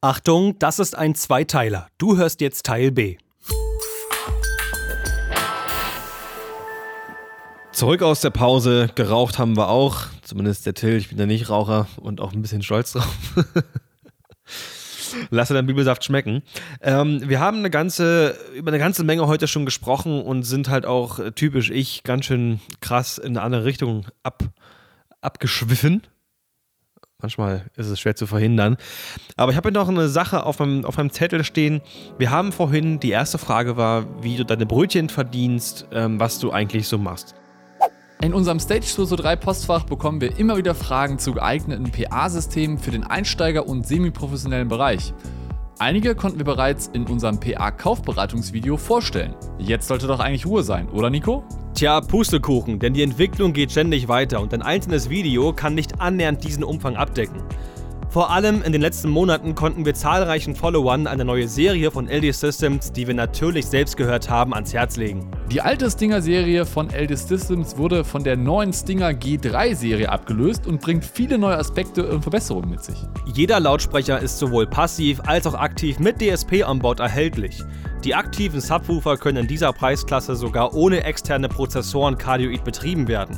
Achtung, das ist ein Zweiteiler. Du hörst jetzt Teil B. Zurück aus der Pause. Geraucht haben wir auch. Zumindest der Till. Ich bin ja nicht Raucher und auch ein bisschen stolz drauf. Lass dir deinen Bibelsaft schmecken. Ähm, wir haben eine ganze, über eine ganze Menge heute schon gesprochen und sind halt auch typisch ich ganz schön krass in eine andere Richtung ab, abgeschwiffen. Manchmal ist es schwer zu verhindern. Aber ich habe noch eine Sache auf meinem, auf meinem Zettel stehen. Wir haben vorhin, die erste Frage war, wie du deine Brötchen verdienst, ähm, was du eigentlich so machst. In unserem Stage 203 Postfach bekommen wir immer wieder Fragen zu geeigneten PA-Systemen für den Einsteiger- und semi-professionellen Bereich. Einige konnten wir bereits in unserem PA-Kaufberatungsvideo vorstellen. Jetzt sollte doch eigentlich Ruhe sein, oder Nico? Tja, Pustekuchen, denn die Entwicklung geht ständig weiter und ein einzelnes Video kann nicht annähernd diesen Umfang abdecken. Vor allem in den letzten Monaten konnten wir zahlreichen Followern eine neue Serie von LD Systems, die wir natürlich selbst gehört haben, ans Herz legen. Die alte Stinger-Serie von LD Systems wurde von der neuen Stinger G3-Serie abgelöst und bringt viele neue Aspekte und Verbesserungen mit sich. Jeder Lautsprecher ist sowohl passiv als auch aktiv mit DSP an Bord erhältlich. Die aktiven Subwoofer können in dieser Preisklasse sogar ohne externe Prozessoren Cardioid betrieben werden.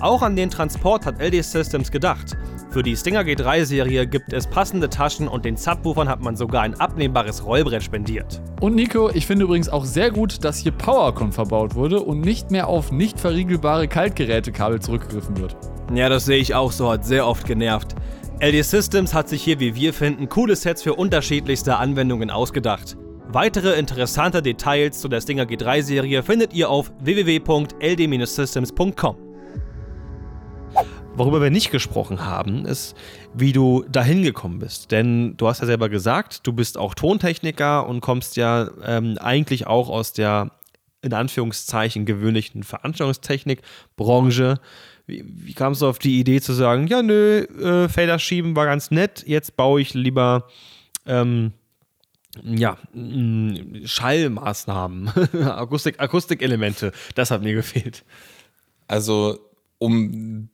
Auch an den Transport hat LD Systems gedacht. Für die Stinger G3-Serie gibt es passende Taschen und den Subwoofern hat man sogar ein abnehmbares Rollbrett spendiert. Und Nico, ich finde übrigens auch sehr gut, dass hier PowerCon verbaut wurde und nicht mehr auf nicht verriegelbare Kaltgerätekabel zurückgegriffen wird. Ja, das sehe ich auch so, hat sehr oft genervt. LD Systems hat sich hier, wie wir finden, coole Sets für unterschiedlichste Anwendungen ausgedacht. Weitere interessante Details zu der Stinger G3-Serie findet ihr auf www.ld-systems.com. Worüber wir nicht gesprochen haben, ist, wie du dahin gekommen bist. Denn du hast ja selber gesagt, du bist auch Tontechniker und kommst ja ähm, eigentlich auch aus der in Anführungszeichen gewöhnlichen Veranstaltungstechnik-Branche. Wie, wie kamst du auf die Idee zu sagen, ja, nö, äh, Felder schieben war ganz nett, jetzt baue ich lieber ähm, ja, mm, Schallmaßnahmen, Akustik, Akustikelemente, das hat mir gefehlt. Also, um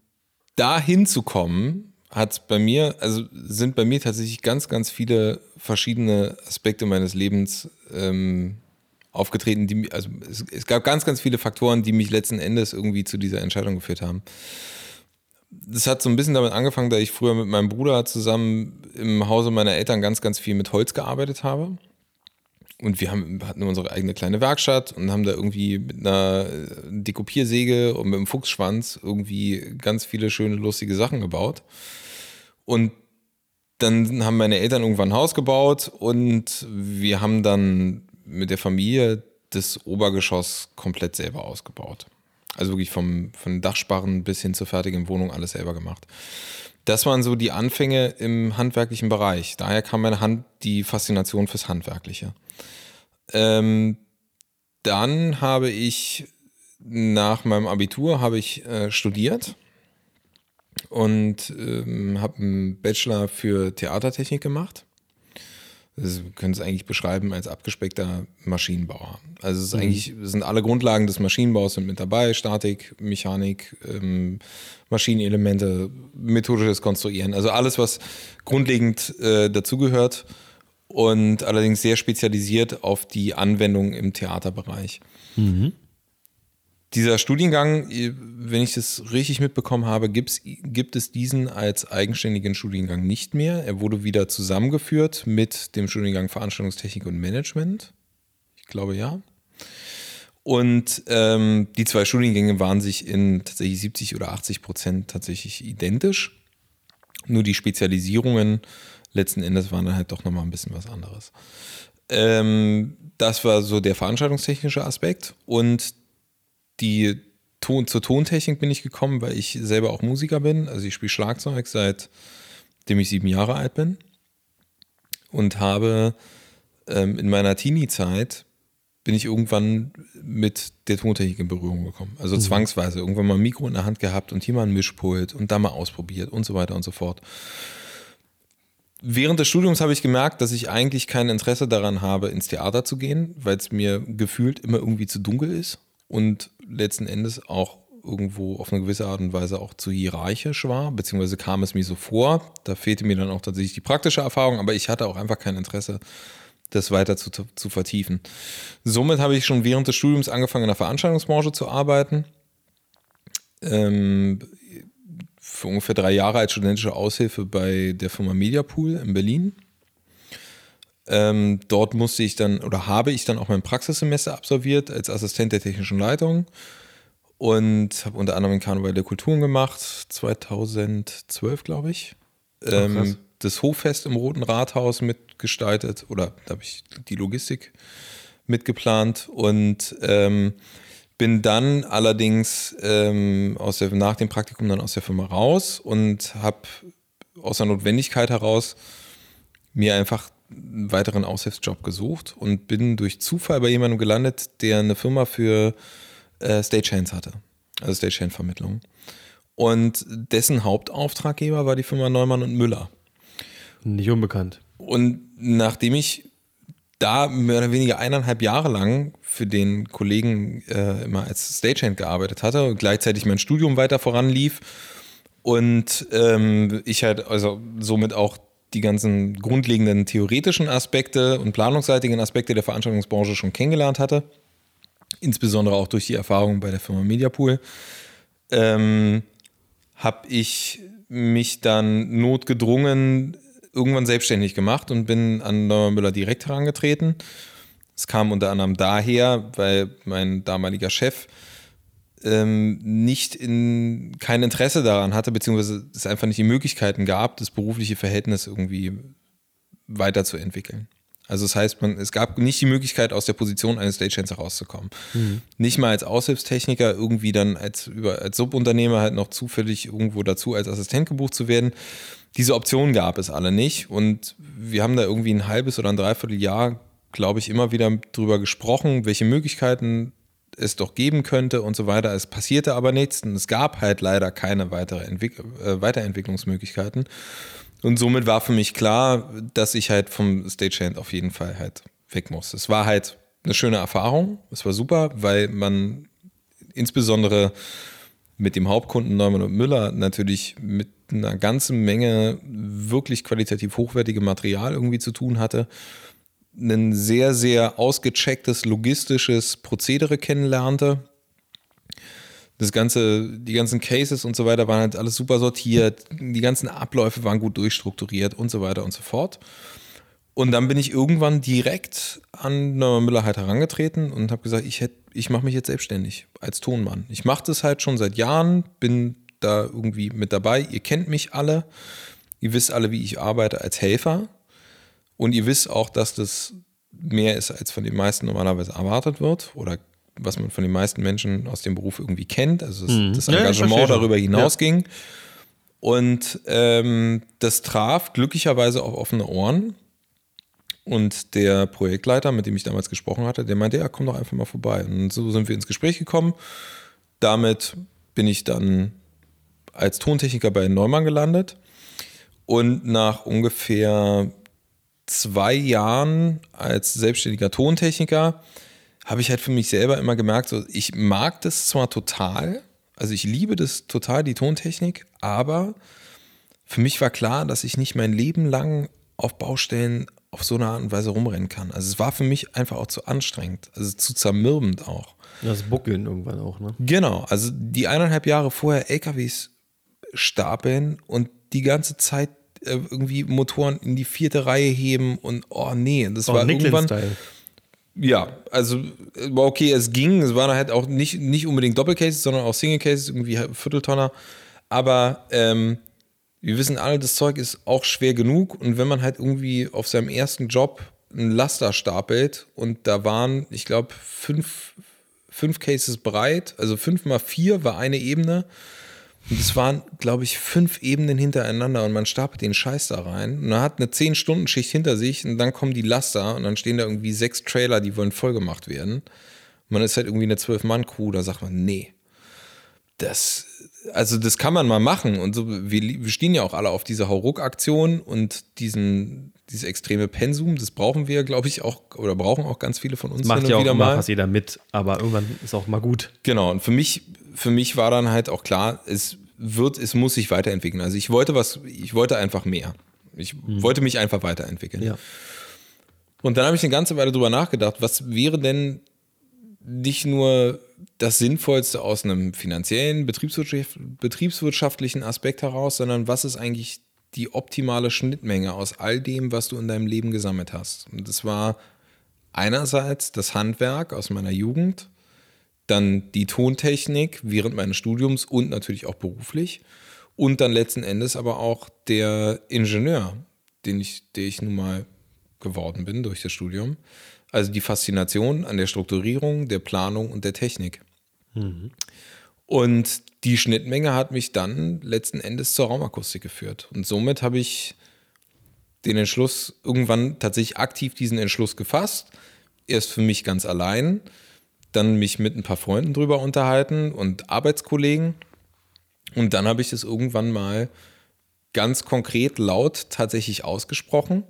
da hinzukommen, hat bei mir, also sind bei mir tatsächlich ganz, ganz viele verschiedene Aspekte meines Lebens ähm, aufgetreten, die also es, es, gab ganz, ganz viele Faktoren, die mich letzten Endes irgendwie zu dieser Entscheidung geführt haben. Das hat so ein bisschen damit angefangen, da ich früher mit meinem Bruder zusammen im Hause meiner Eltern ganz, ganz viel mit Holz gearbeitet habe. Und wir haben, hatten unsere eigene kleine Werkstatt und haben da irgendwie mit einer äh, Dekopiersäge und mit einem Fuchsschwanz irgendwie ganz viele schöne, lustige Sachen gebaut. Und dann haben meine Eltern irgendwann ein Haus gebaut und wir haben dann mit der Familie das Obergeschoss komplett selber ausgebaut. Also wirklich vom, von Dachsparren bis hin zur fertigen Wohnung alles selber gemacht. Das waren so die Anfänge im handwerklichen Bereich. Daher kam meine Hand die Faszination fürs Handwerkliche. Ähm, dann habe ich nach meinem Abitur habe ich äh, studiert und ähm, habe einen Bachelor für Theatertechnik gemacht. Das können es eigentlich beschreiben als abgespeckter Maschinenbauer. Also es ist mhm. eigentlich sind alle Grundlagen des Maschinenbaus sind mit dabei: Statik, Mechanik, ähm, Maschinenelemente, methodisches Konstruieren. Also alles, was grundlegend äh, dazugehört und allerdings sehr spezialisiert auf die Anwendung im Theaterbereich. Mhm. Dieser Studiengang, wenn ich das richtig mitbekommen habe, gibt es diesen als eigenständigen Studiengang nicht mehr. Er wurde wieder zusammengeführt mit dem Studiengang Veranstaltungstechnik und Management. Ich glaube ja. Und ähm, die zwei Studiengänge waren sich in tatsächlich 70 oder 80 Prozent tatsächlich identisch. Nur die Spezialisierungen letzten Endes waren dann halt doch nochmal ein bisschen was anderes. Ähm, das war so der veranstaltungstechnische Aspekt. Und die Ton, zur Tontechnik bin ich gekommen, weil ich selber auch Musiker bin. Also ich spiele Schlagzeug seitdem ich sieben Jahre alt bin. Und habe ähm, in meiner Teenie-Zeit bin ich irgendwann mit der Tontechnik in Berührung gekommen. Also mhm. zwangsweise irgendwann mal ein Mikro in der Hand gehabt und hier mal ein Mischpult und da mal ausprobiert und so weiter und so fort während des Studiums habe ich gemerkt, dass ich eigentlich kein Interesse daran habe, ins Theater zu gehen, weil es mir gefühlt immer irgendwie zu dunkel ist und letzten Endes auch irgendwo auf eine gewisse Art und Weise auch zu hierarchisch war, beziehungsweise kam es mir so vor. Da fehlte mir dann auch tatsächlich die praktische Erfahrung, aber ich hatte auch einfach kein Interesse, das weiter zu, zu vertiefen. Somit habe ich schon während des Studiums angefangen, in der Veranstaltungsbranche zu arbeiten. Ähm, für ungefähr drei Jahre als studentische Aushilfe bei der Firma Mediapool in Berlin. Ähm, dort musste ich dann oder habe ich dann auch mein Praxissemester absolviert als Assistent der technischen Leitung und habe unter anderem in Karneval der Kulturen gemacht, 2012 glaube ich. Ähm, das Hoffest im Roten Rathaus mitgestaltet oder da habe ich die Logistik mitgeplant und ähm, bin dann allerdings ähm, aus der, nach dem Praktikum dann aus der Firma raus und habe aus der Notwendigkeit heraus mir einfach einen weiteren Aushilfsjob gesucht und bin durch Zufall bei jemandem gelandet, der eine Firma für äh, Stagehands hatte, also Stagehand-Vermittlung. Und dessen Hauptauftraggeber war die Firma Neumann und Müller. Nicht unbekannt. Und nachdem ich da mehr oder weniger eineinhalb Jahre lang für den Kollegen äh, immer als Stagehand gearbeitet hatte und gleichzeitig mein Studium weiter voranlief und ähm, ich halt also somit auch die ganzen grundlegenden theoretischen Aspekte und planungsseitigen Aspekte der Veranstaltungsbranche schon kennengelernt hatte, insbesondere auch durch die Erfahrung bei der Firma Mediapool, ähm, habe ich mich dann notgedrungen irgendwann selbstständig gemacht und bin an Neumann Müller direkt herangetreten. Es kam unter anderem daher, weil mein damaliger Chef ähm, nicht in, kein Interesse daran hatte, beziehungsweise es einfach nicht die Möglichkeiten gab, das berufliche Verhältnis irgendwie weiterzuentwickeln. Also das heißt, man, es gab nicht die Möglichkeit, aus der Position eines Stagehands herauszukommen. Mhm. Nicht mal als Aushilfstechniker irgendwie dann als, über, als Subunternehmer halt noch zufällig irgendwo dazu als Assistent gebucht zu werden. Diese Option gab es alle nicht und wir haben da irgendwie ein halbes oder ein Dreivierteljahr, glaube ich, immer wieder drüber gesprochen, welche Möglichkeiten es doch geben könnte und so weiter. Es passierte aber nichts und es gab halt leider keine weitere Entwick äh, Weiterentwicklungsmöglichkeiten. Und somit war für mich klar, dass ich halt vom Stagehand auf jeden Fall halt weg muss. Es war halt eine schöne Erfahrung. Es war super, weil man insbesondere mit dem Hauptkunden Neumann und Müller natürlich mit einer ganzen Menge wirklich qualitativ hochwertigem Material irgendwie zu tun hatte ein sehr, sehr ausgechecktes logistisches Prozedere kennenlernte. Das ganze, die ganzen Cases und so weiter waren halt alles super sortiert, die ganzen Abläufe waren gut durchstrukturiert und so weiter und so fort. Und dann bin ich irgendwann direkt an Neumann Müller halt herangetreten und habe gesagt, ich, ich mache mich jetzt selbstständig als Tonmann. Ich mache das halt schon seit Jahren, bin da irgendwie mit dabei. Ihr kennt mich alle. Ihr wisst alle, wie ich arbeite als Helfer. Und ihr wisst auch, dass das mehr ist, als von den meisten normalerweise erwartet wird oder was man von den meisten Menschen aus dem Beruf irgendwie kennt. Also das, mhm. das Engagement ja, darüber hinausging. Ja. Und ähm, das traf glücklicherweise auf offene Ohren. Und der Projektleiter, mit dem ich damals gesprochen hatte, der meinte, ja, komm doch einfach mal vorbei. Und so sind wir ins Gespräch gekommen. Damit bin ich dann als Tontechniker bei Neumann gelandet. Und nach ungefähr zwei Jahren als selbstständiger Tontechniker habe ich halt für mich selber immer gemerkt, so, ich mag das zwar total, also ich liebe das total, die Tontechnik, aber für mich war klar, dass ich nicht mein Leben lang auf Baustellen auf so eine Art und Weise rumrennen kann. Also es war für mich einfach auch zu anstrengend, also zu zermürbend auch. Das Buckeln irgendwann auch, ne? Genau, also die eineinhalb Jahre vorher LKWs stapeln und die ganze Zeit irgendwie Motoren in die vierte Reihe heben und oh nee, das oh, war irgendwann. Ja, also okay, es ging. Es waren halt auch nicht, nicht unbedingt Doppelcases, sondern auch Single Cases, irgendwie Vierteltonner. Aber ähm, wir wissen alle, das Zeug ist auch schwer genug. Und wenn man halt irgendwie auf seinem ersten Job einen Laster stapelt und da waren, ich glaube, fünf, fünf Cases breit, also fünf mal vier war eine Ebene und es waren, glaube ich, fünf Ebenen hintereinander und man stapelt den Scheiß da rein. Und man hat eine 10-Stunden-Schicht hinter sich und dann kommen die Laster und dann stehen da irgendwie sechs Trailer, die wollen vollgemacht werden. Man ist halt irgendwie eine Zwölf-Mann-Crew, da sagt man, nee. Das, also das kann man mal machen. Und so, wir, wir stehen ja auch alle auf diese Hauruck-Aktion und diesen, dieses extreme Pensum, das brauchen wir, glaube ich, auch, oder brauchen auch ganz viele von uns. Macht ja auch immer mal. fast jeder mit, aber irgendwann ist auch mal gut. Genau, und für mich für mich war dann halt auch klar, es wird, es muss sich weiterentwickeln. Also ich wollte was, ich wollte einfach mehr. Ich mhm. wollte mich einfach weiterentwickeln. Ja. Und dann habe ich eine ganze Weile drüber nachgedacht, was wäre denn nicht nur das Sinnvollste aus einem finanziellen, betriebswirtschaftlichen Aspekt heraus, sondern was ist eigentlich die optimale Schnittmenge aus all dem, was du in deinem Leben gesammelt hast. Und das war einerseits das Handwerk aus meiner Jugend, dann die Tontechnik während meines Studiums und natürlich auch beruflich und dann letzten Endes aber auch der Ingenieur, den ich, der ich nun mal geworden bin durch das Studium. Also die Faszination an der Strukturierung, der Planung und der Technik. Mhm. Und die Schnittmenge hat mich dann letzten Endes zur Raumakustik geführt. Und somit habe ich den Entschluss, irgendwann tatsächlich aktiv diesen Entschluss gefasst. Erst für mich ganz allein, dann mich mit ein paar Freunden drüber unterhalten und Arbeitskollegen. Und dann habe ich es irgendwann mal ganz konkret laut tatsächlich ausgesprochen.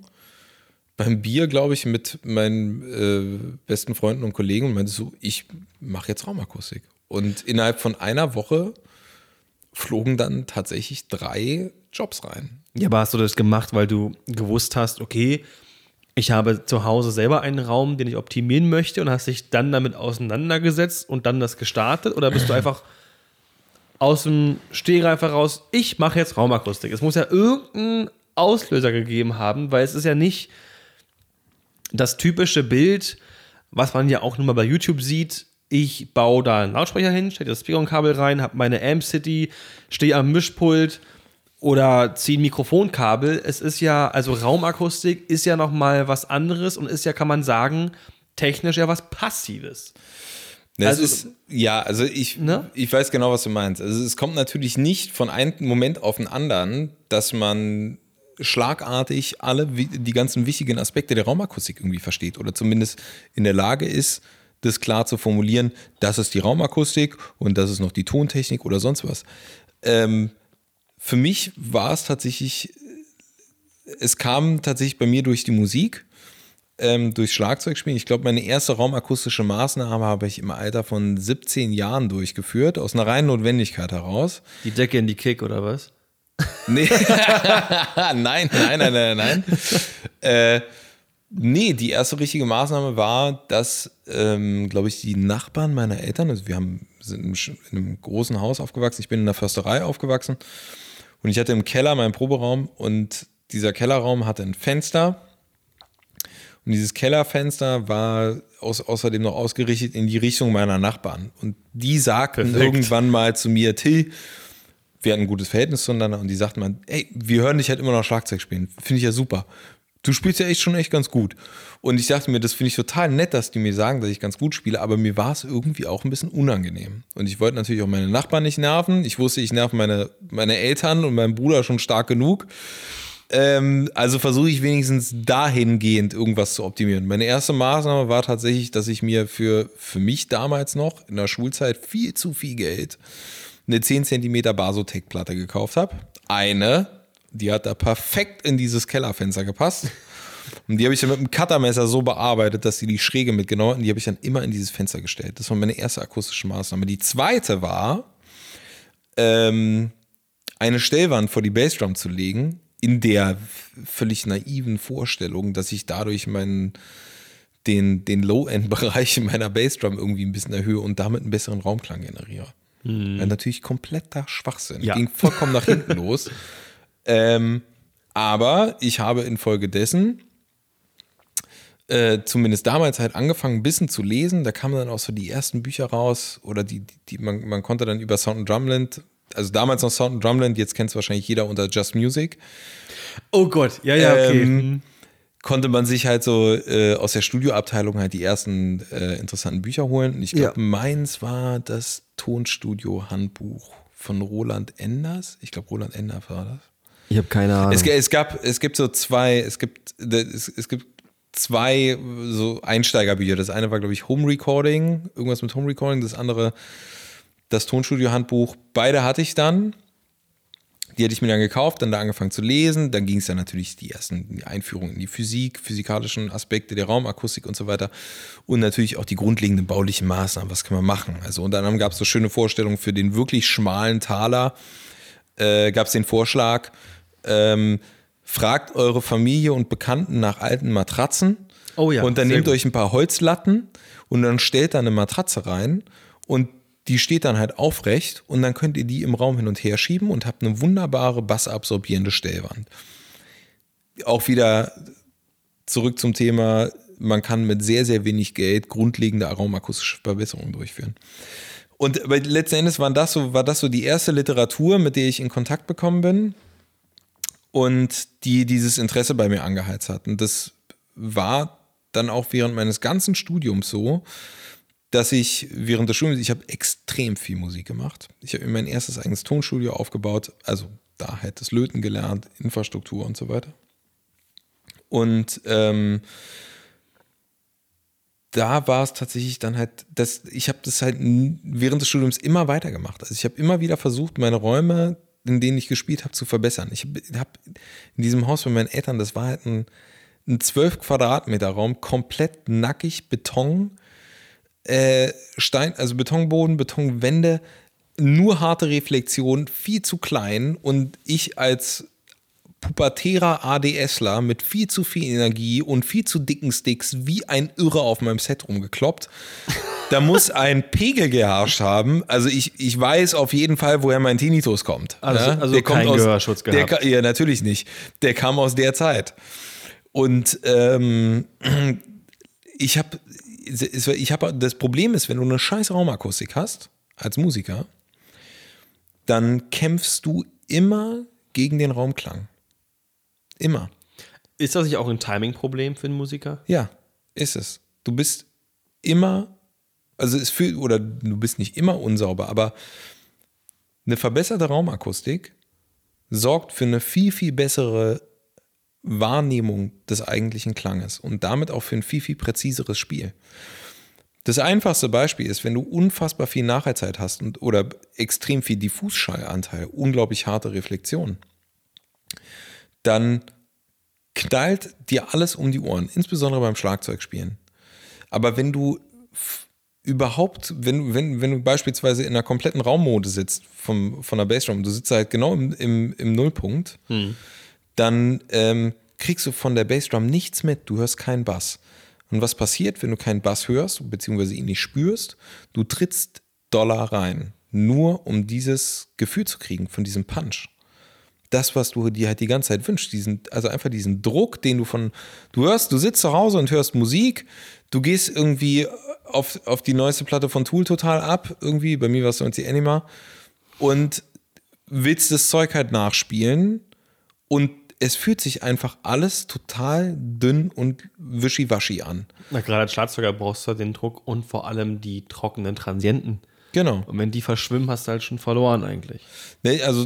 Beim Bier, glaube ich, mit meinen äh, besten Freunden und Kollegen und meinte so, ich mache jetzt Raumakustik. Und innerhalb von einer Woche flogen dann tatsächlich drei Jobs rein. Ja, aber hast du das gemacht, weil du gewusst hast, okay, ich habe zu Hause selber einen Raum, den ich optimieren möchte und hast dich dann damit auseinandergesetzt und dann das gestartet? Oder bist du einfach aus dem Stehgreif heraus, ich mache jetzt Raumakustik? Es muss ja irgendeinen Auslöser gegeben haben, weil es ist ja nicht das typische Bild, was man ja auch nur mal bei YouTube sieht, ich baue da einen Lautsprecher hin, stecke das Speaker-Kabel rein, habe meine Amp City, stehe am Mischpult oder ziehe ein Mikrofonkabel. Es ist ja, also Raumakustik ist ja nochmal was anderes und ist ja, kann man sagen, technisch ja was Passives. Das also, ist, ja, also ich, ne? ich weiß genau, was du meinst. Also es kommt natürlich nicht von einem Moment auf den anderen, dass man schlagartig alle die ganzen wichtigen Aspekte der Raumakustik irgendwie versteht oder zumindest in der Lage ist, das klar zu formulieren, das ist die Raumakustik und das ist noch die Tontechnik oder sonst was. Ähm, für mich war es tatsächlich, es kam tatsächlich bei mir durch die Musik, ähm, durch Schlagzeugspielen. Ich glaube, meine erste raumakustische Maßnahme habe ich im Alter von 17 Jahren durchgeführt, aus einer reinen Notwendigkeit heraus. Die Decke in die Kick oder was? Nee. nein, nein, nein, nein, nein. äh, Nee, die erste richtige Maßnahme war, dass, ähm, glaube ich, die Nachbarn meiner Eltern, also wir haben, sind in einem großen Haus aufgewachsen, ich bin in der Försterei aufgewachsen und ich hatte im Keller meinen Proberaum und dieser Kellerraum hatte ein Fenster und dieses Kellerfenster war aus, außerdem noch ausgerichtet in die Richtung meiner Nachbarn und die sagten Perfekt. irgendwann mal zu mir, Till, wir hatten ein gutes Verhältnis zueinander und die sagten mal, ey, wir hören dich halt immer noch Schlagzeug spielen, finde ich ja super du spielst ja echt schon echt ganz gut. Und ich dachte mir, das finde ich total nett, dass die mir sagen, dass ich ganz gut spiele, aber mir war es irgendwie auch ein bisschen unangenehm. Und ich wollte natürlich auch meine Nachbarn nicht nerven. Ich wusste, ich nerv meine, meine Eltern und meinen Bruder schon stark genug. Ähm, also versuche ich wenigstens dahingehend irgendwas zu optimieren. Meine erste Maßnahme war tatsächlich, dass ich mir für, für mich damals noch in der Schulzeit viel zu viel Geld eine 10 cm Basotec-Platte gekauft habe. Eine die hat da perfekt in dieses Kellerfenster gepasst. Und die habe ich dann mit einem Cuttermesser so bearbeitet, dass sie die Schräge mitgenommen hat. Und die habe ich dann immer in dieses Fenster gestellt. Das war meine erste akustische Maßnahme. Die zweite war, ähm, eine Stellwand vor die Bassdrum zu legen, in der völlig naiven Vorstellung, dass ich dadurch meinen den, den Low-End-Bereich meiner Bassdrum irgendwie ein bisschen erhöhe und damit einen besseren Raumklang generiere. Hm. Natürlich kompletter Schwachsinn. Ja. Ging vollkommen nach hinten los. Ähm, aber ich habe infolgedessen äh, zumindest damals halt angefangen, ein bisschen zu lesen. Da kamen dann auch so die ersten Bücher raus oder die, die, die man, man konnte dann über Sound and Drumland, also damals noch Sound and Drumland, jetzt kennt es wahrscheinlich jeder unter Just Music. Oh Gott, ja, ja, okay. Ähm, mhm. konnte man sich halt so äh, aus der Studioabteilung halt die ersten äh, interessanten Bücher holen. Und ich glaube, ja. meins war das Tonstudio-Handbuch von Roland Enders. Ich glaube, Roland Enders war das. Ich habe keine Ahnung. Es, es, gab, es gibt so zwei, es gibt, es, es gibt zwei so Einsteigerbücher. Das eine war, glaube ich, Home Recording, irgendwas mit Home Recording. Das andere, das Tonstudio-Handbuch. Beide hatte ich dann. Die hatte ich mir dann gekauft, dann da angefangen zu lesen. Dann ging es dann natürlich die ersten Einführungen in die Physik, physikalischen Aspekte der Raumakustik und so weiter. Und natürlich auch die grundlegenden baulichen Maßnahmen. Was kann man machen? Also unter anderem gab es so schöne Vorstellungen für den wirklich schmalen Taler. Äh, gab es den Vorschlag, ähm, fragt eure Familie und Bekannten nach alten Matratzen. Oh ja, Und dann nehmt gut. euch ein paar Holzlatten und dann stellt da eine Matratze rein und die steht dann halt aufrecht und dann könnt ihr die im Raum hin und her schieben und habt eine wunderbare bassabsorbierende Stellwand. Auch wieder zurück zum Thema, man kann mit sehr, sehr wenig Geld grundlegende raumakustische Verbesserungen durchführen. Und letzten Endes waren das so, war das so die erste Literatur, mit der ich in Kontakt bekommen bin und die dieses Interesse bei mir angeheizt hat. Und das war dann auch während meines ganzen Studiums so, dass ich während des Studiums, ich habe extrem viel Musik gemacht. Ich habe mir mein erstes eigenes Tonstudio aufgebaut, also da halt das Löten gelernt, Infrastruktur und so weiter. Und ähm, da war es tatsächlich dann halt, dass ich habe das halt während des Studiums immer weitergemacht. Also ich habe immer wieder versucht, meine Räume, in denen ich gespielt habe, zu verbessern. Ich habe hab in diesem Haus bei meinen Eltern, das war halt ein, ein 12 Quadratmeter Raum, komplett nackig, Beton, äh, Stein, also Betonboden, Betonwände, nur harte Reflexion, viel zu klein und ich als pubertärer ADSler mit viel zu viel Energie und viel zu dicken Sticks wie ein Irre auf meinem Set rumgekloppt. Da muss ein Pegel geherrscht haben. Also ich, ich weiß auf jeden Fall, woher mein Tinnitus kommt. Also- also kein Gehörschutz der, gehabt. ka- Ja, natürlich nicht. Der kam aus der Zeit. Und ähm, ich habe, ich habe, das Problem ist, wenn du eine scheiß Raumakustik hast, als Musiker, dann kämpfst du immer gegen den Raumklang. Immer. Ist das nicht auch ein Timing-Problem für einen Musiker? Ja, ist es. Du bist immer, also es fühlt, oder du bist nicht immer unsauber, aber eine verbesserte Raumakustik sorgt für eine viel, viel bessere Wahrnehmung des eigentlichen Klanges und damit auch für ein viel, viel präziseres Spiel. Das einfachste Beispiel ist, wenn du unfassbar viel Nachheizheit hast und, oder extrem viel Diffusschallanteil, unglaublich harte Reflexion, dann knallt dir alles um die Ohren, insbesondere beim Schlagzeugspielen. Aber wenn du überhaupt, wenn, wenn, wenn du beispielsweise in einer kompletten Raummode sitzt vom, von der Bassdrum, du sitzt halt genau im, im, im Nullpunkt, dann ähm, kriegst du von der Bassdrum nichts mit, du hörst keinen Bass. Und was passiert, wenn du keinen Bass hörst, beziehungsweise ihn nicht spürst? Du trittst Dollar rein, nur um dieses Gefühl zu kriegen von diesem Punch das, was du dir halt die ganze Zeit wünschst. Diesen, also einfach diesen Druck, den du von, du hörst, du sitzt zu Hause und hörst Musik, du gehst irgendwie auf, auf die neueste Platte von Tool total ab, irgendwie, bei mir war es sonst die Anima, und willst das Zeug halt nachspielen und es fühlt sich einfach alles total dünn und wischiwaschi an. Na, gerade als Schlagzeuger brauchst du den Druck und vor allem die trockenen Transienten. Genau. Und wenn die verschwimmen, hast du halt schon verloren eigentlich. Nee, also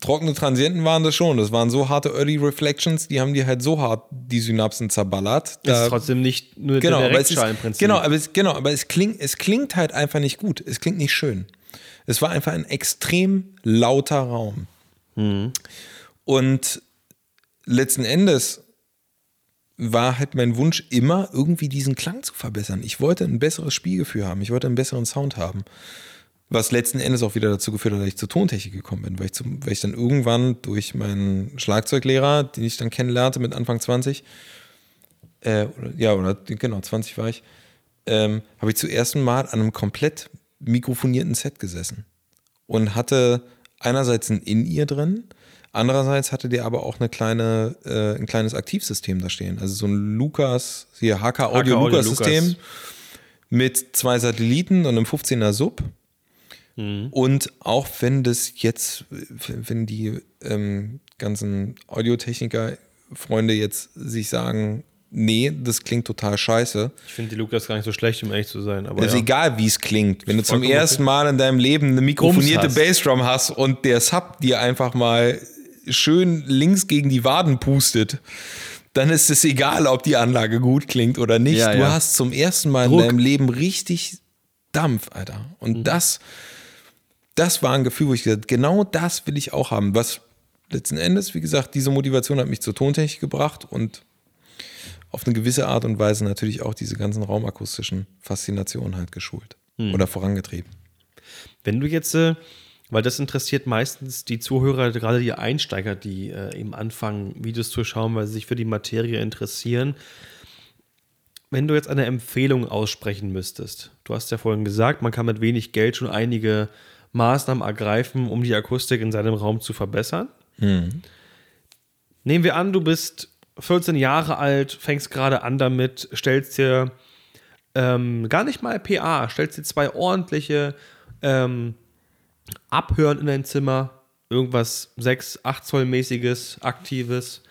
trockene Transienten waren das schon. Das waren so harte Early Reflections, die haben dir halt so hart die Synapsen zerballert. Das Da- ist trotzdem nicht nur genau, der aber es ist, Direktschall im Prinzip. genau, aber es, genau, aber es klingt, es klingt halt einfach nicht gut. Es klingt nicht schön. Es war einfach ein extrem lauter Raum. Und letzten Endes war halt mein Wunsch immer, irgendwie diesen Klang zu verbessern. Ich wollte ein besseres Spielgefühl haben. Ich wollte einen besseren Sound haben. Was letzten Endes auch wieder dazu geführt hat, dass ich zur Tontechnik gekommen bin, weil ich, zum, weil ich dann irgendwann durch meinen Schlagzeuglehrer, den ich dann kennenlernte mit Anfang 20, äh, oder, ja, oder genau, 20 war ich, ähm, habe ich zum ersten Mal an einem komplett mikrofonierten Set gesessen und hatte einerseits ein In-Ear drin, andererseits hatte der aber auch eine kleine, äh, ein kleines Aktivsystem da stehen. Also so ein Lukas, hier HK Audio Audio Lukas System mit zwei Satelliten und einem 15er Sub. Und auch wenn das jetzt, wenn die ähm, ganzen Audiotechniker-Freunde jetzt sich sagen, nee, das klingt total scheiße, Ich finde die Lukas gar nicht so schlecht, um ehrlich zu sein. Aber ist ja. egal, wie es klingt. Wenn du zum ersten Mal in deinem Leben eine mikrofonierte. Bassdrum hast und der Sub dir einfach mal schön links gegen die Waden pustet, dann ist es egal, ob die Anlage gut klingt oder nicht. Ja, du ja. hast zum ersten Mal Druck. in deinem Leben richtig Dampf, Alter. Und Mhm. das, das war ein Gefühl, wo ich gesagt habe, genau das will ich auch haben. Was letzten Endes, wie gesagt, diese Motivation hat mich zur Tontechnik gebracht und auf eine gewisse Art und Weise natürlich auch diese ganzen raumakustischen Faszinationen halt geschult oder vorangetrieben. Wenn du jetzt, äh, weil das interessiert meistens die Zuhörer, gerade die Einsteiger, die äh, eben anfangen, Videos zu schauen, weil sie sich für die Materie interessieren. Wenn du jetzt eine Empfehlung aussprechen müsstest, du hast ja vorhin gesagt, man kann mit wenig Geld schon einige Maßnahmen ergreifen, um die Akustik in seinem Raum zu verbessern. Nehmen wir an, du bist 14 Jahre alt, fängst gerade an damit, stellst dir ähm, gar nicht mal PA, stellst dir zwei ordentliche ähm, Abhören in dein Zimmer, irgendwas 6, 8 Zoll mäßiges, aktives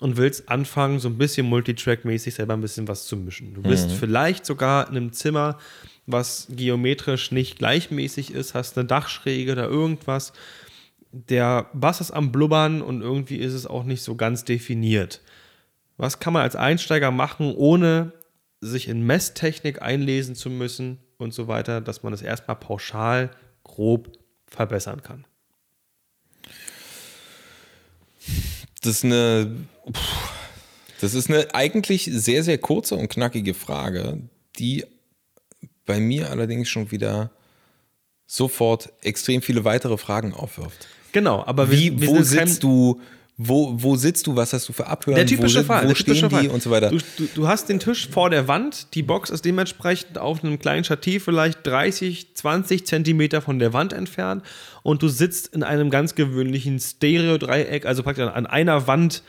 und willst anfangen, so ein bisschen Multitrack-mäßig selber ein bisschen was zu mischen. Du bist vielleicht sogar in einem Zimmer, was geometrisch nicht gleichmäßig ist, hast eine Dachschräge oder irgendwas. Der Bass ist am Blubbern und irgendwie ist es auch nicht so ganz definiert. Was kann man als Einsteiger machen, ohne sich in Messtechnik einlesen zu müssen und so weiter, dass man das erstmal pauschal, grob verbessern kann? Das ist eine, das ist eine eigentlich sehr, sehr kurze und knackige Frage, die bei mir allerdings schon wieder sofort extrem viele weitere Fragen aufwirft. Genau, aber Wie, wir wo sind kein- sitzt du? Wo, wo sitzt du? Was hast du für Abhören? Der typische wo, Fall, wo der stehen typische die Fall. und so weiter? Du, du, du hast den Tisch vor der Wand, die Box ist dementsprechend auf einem kleinen Stativ vielleicht 30, 20 Zentimeter von der Wand entfernt und du sitzt in einem ganz gewöhnlichen Stereo-Dreieck, also praktisch an einer Wand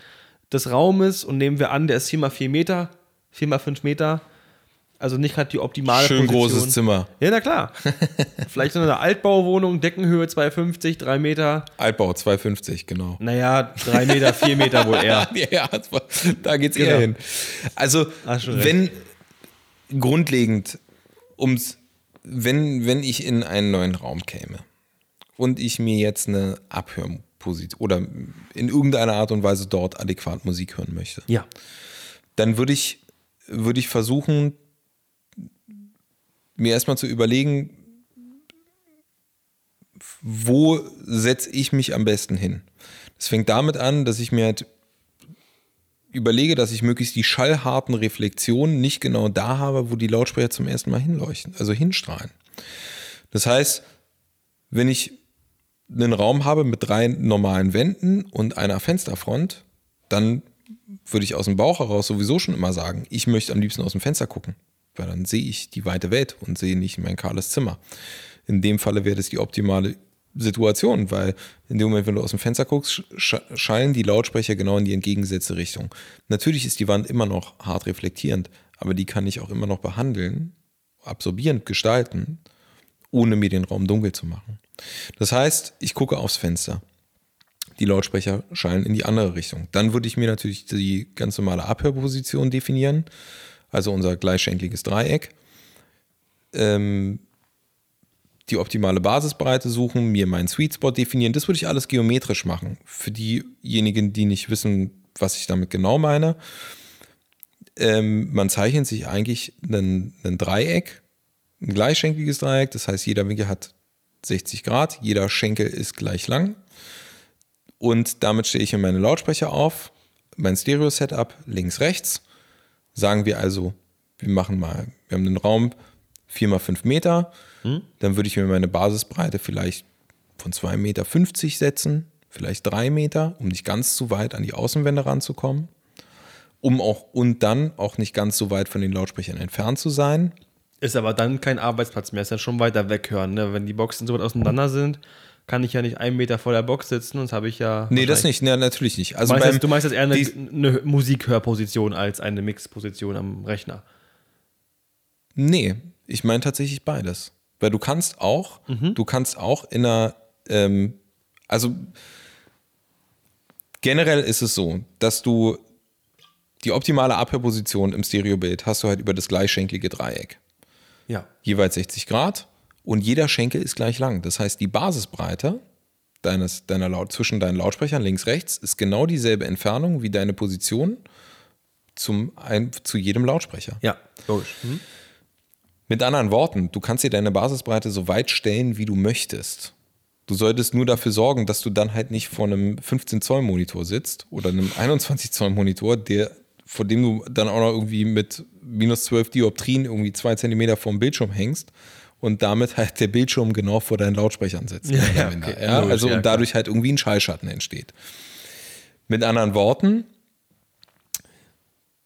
des Raumes und nehmen wir an, der ist 4 mal 4 Meter, 4 mal 5 Meter, also nicht gerade die optimale Schön Position. großes Zimmer. Ja, na kar. Vielleicht in einer Altbauwohnung, Deckenhöhe 2,50, 3 Meter. Altbau 250, genau. Naja, 3 Meter, 4 Meter wohl eher. Ja, war- da geht's Genau. eher hin. Also, wenn grundlegend ums, wenn, wenn ich in einen neuen Raum käme und ich mir jetzt eine Abhörposition oder in irgendeiner Art und Weise dort adäquat Musik hören möchte, Ja. dann würde ich, würde ich versuchen, mir erstmal zu überlegen, wo setze ich mich am besten hin. Das fängt damit an, dass ich mir halt überlege, dass ich möglichst die schallharten Reflexionen nicht genau da habe, wo die Lautsprecher zum ersten Mal hinleuchten, also hinstrahlen. Das heißt, wenn ich einen Raum habe mit drei normalen Wänden und einer Fensterfront, dann würde ich aus dem Bauch heraus sowieso schon immer sagen, ich möchte am liebsten aus dem Fenster gucken, weil dann sehe ich die weite Welt und sehe nicht mein kahles Zimmer. In dem Falle wäre das die optimale Situation, weil in dem Moment, wenn du aus dem Fenster guckst, sch schallen die Lautsprecher genau in die entgegengesetzte Richtung. Natürlich ist die Wand immer noch hart reflektierend, aber die kann ich auch immer noch behandeln, absorbierend gestalten, ohne mir den Raum dunkel zu machen. Das heißt, ich gucke aufs Fenster. Die Lautsprecher schallen in die andere Richtung. Dann würde ich mir natürlich die ganz normale Abhörposition definieren, also unser gleichschenkliges Dreieck. Ähm, die optimale Basisbreite suchen, mir meinen Sweet Spot definieren. Das würde ich alles geometrisch machen. Für diejenigen, die nicht wissen, was ich damit genau meine. Ähm, man zeichnet sich eigentlich ein, Dreieck, ein gleichschenkliges Dreieck. Das heißt, jeder Winkel hat 60 Grad, jeder Schenkel ist gleich lang. Und damit stelle ich mir meine Lautsprecher auf, mein Stereo-Setup links, rechts. Sagen wir also, wir machen mal, wir haben einen Raum 4 mal 5 Meter. Dann würde ich mir meine Basisbreite vielleicht von 2,50 Meter setzen, vielleicht 3 Meter, um nicht ganz zu weit an die Außenwände ranzukommen. Um auch, und dann auch nicht ganz so weit von den Lautsprechern entfernt zu sein. Ist aber dann kein Arbeitsplatz mehr, ist dann schon weiter weghören. Ne? Wenn die Boxen so weit auseinander sind, kann ich ja nicht einen Meter vor der Box sitzen und das habe ich ja. Nee, das nicht, nee, natürlich nicht. Also Du meinst, beim, jetzt, du meinst jetzt eher eine, die- eine Musikhörposition als eine Mixposition am Rechner. Nee, ich meine tatsächlich beides. Weil du kannst auch, Mhm. du kannst auch in einer, ähm, also generell ist es so, dass du die optimale Abhörposition im Stereobild hast du halt über das gleichschenklige Dreieck. Ja. Jeweils 60 Grad und jeder Schenkel ist gleich lang. Das heißt, die Basisbreite deines, deiner Laut, zwischen deinen Lautsprechern links, rechts ist genau dieselbe Entfernung wie deine Position zum, ein, zu jedem Lautsprecher. Ja, logisch. Mhm. Mit anderen Worten, du kannst dir deine Basisbreite so weit stellen, wie du möchtest. Du solltest nur dafür sorgen, dass du dann halt nicht vor einem 15 Zoll Monitor sitzt oder einem 21 Zoll Monitor, der vor dem du dann auch noch irgendwie mit minus 12 Dioptrien irgendwie zwei Zentimeter vom Bildschirm hängst und damit halt der Bildschirm genau vor deinen Lautsprechern sitzt. Ja, ja, okay. ja? Also und dadurch halt irgendwie ein Schallschatten entsteht. Mit anderen Worten,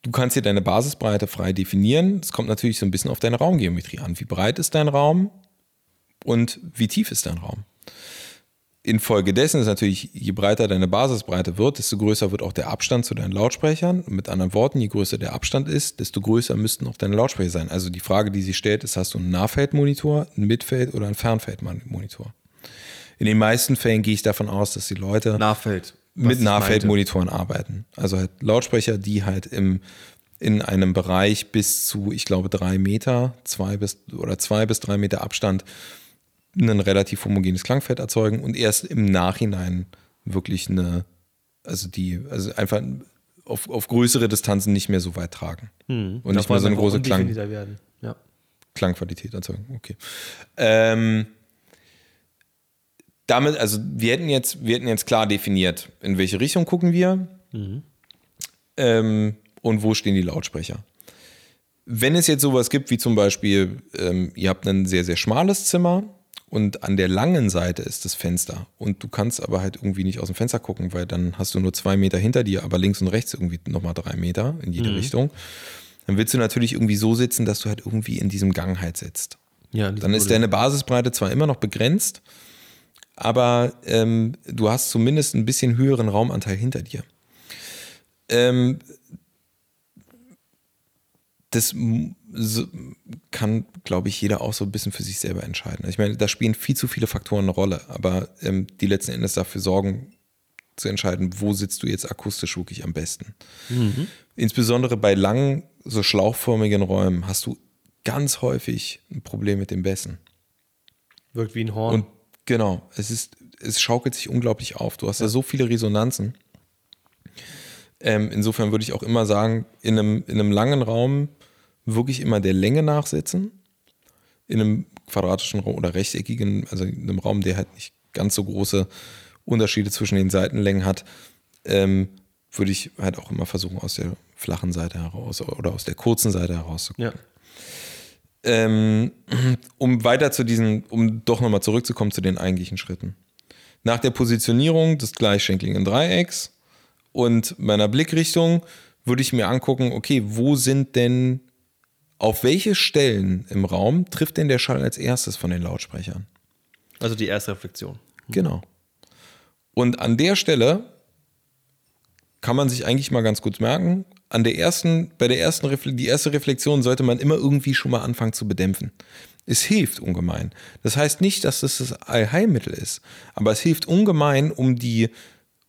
du kannst dir deine Basisbreite frei definieren. Es kommt natürlich so ein bisschen auf deine Raumgeometrie an. Wie breit ist dein Raum und wie tief ist dein Raum? Infolgedessen ist natürlich, je breiter deine Basisbreite wird, desto größer wird auch der Abstand zu deinen Lautsprechern. Mit anderen Worten, je größer der Abstand ist, desto größer müssten auch deine Lautsprecher sein. Also die Frage, die sich stellt, ist, hast du einen Nahfeldmonitor, einen Mitfeld- oder einen Fernfeldmonitor? In den meisten Fällen gehe ich davon aus, dass die Leute Nahfeld. mit Nahfeldmonitoren arbeiten. Also halt Lautsprecher, die halt im, in einem Bereich bis zu, ich glaube, drei Meter, zwei bis oder zwei bis drei Meter Abstand ein relativ homogenes Klangfeld erzeugen und erst im Nachhinein wirklich eine, also die, also einfach auf, auf größere Distanzen nicht mehr so weit tragen. meinte. Und nicht mehr so eine große Klang. Ja. Klangqualität erzeugen. Okay. Ähm, damit, also wir hätten jetzt, wir hätten jetzt klar definiert, in welche Richtung gucken wir ähm, und wo stehen die Lautsprecher. Wenn es jetzt sowas gibt wie zum Beispiel, ähm, ihr habt ein sehr, sehr schmales Zimmer und an der langen Seite ist das Fenster und du kannst aber halt irgendwie nicht aus dem Fenster gucken, weil dann hast du nur zwei Meter hinter dir, aber links und rechts irgendwie nochmal drei Meter in jede Richtung. Dann willst du natürlich irgendwie so sitzen, dass du halt irgendwie in diesem Gang halt sitzt. ja Dann ist deine Basisbreite zwar immer noch begrenzt, aber ähm, du hast zumindest ein bisschen höheren Raumanteil hinter dir. Ähm, das kann, glaube ich, jeder auch so ein bisschen für sich selber entscheiden. Ich meine, da spielen viel zu viele Faktoren eine Rolle, aber ähm, die letzten Endes dafür sorgen, zu entscheiden, wo sitzt du jetzt akustisch wirklich am besten. Insbesondere bei langen, so schlauchförmigen Räumen hast du ganz häufig ein Problem mit dem Bässen. Wirkt wie ein Horn. Und genau, es ist, es schaukelt sich unglaublich auf. Du hast da so viele Resonanzen. Ähm, insofern würde ich auch immer sagen, in einem, in einem langen Raum wirklich immer der Länge nachsitzen. In einem quadratischen Raum oder rechteckigen, also in einem Raum, der halt nicht ganz so große Unterschiede zwischen den Seitenlängen hat, ähm, würde ich halt auch immer versuchen, aus der flachen Seite heraus oder aus der kurzen Seite herauszukommen. ja. Ähm, um weiter zu diesen, um doch nochmal zurückzukommen zu den eigentlichen Schritten. Nach der Positionierung des gleichschenkligen Dreiecks und meiner Blickrichtung würde ich mir angucken, okay, wo sind denn, auf welche Stellen im Raum trifft denn der Schall als erstes von den Lautsprechern? Also die erste Reflexion. Genau. Und an der Stelle kann man sich eigentlich mal ganz gut merken, an der ersten, bei der ersten Refle die erste Reflexion sollte man immer irgendwie schon mal anfangen zu bedämpfen. Es hilft ungemein. Das heißt nicht, dass das das Allheilmittel ist, aber es hilft ungemein, um die,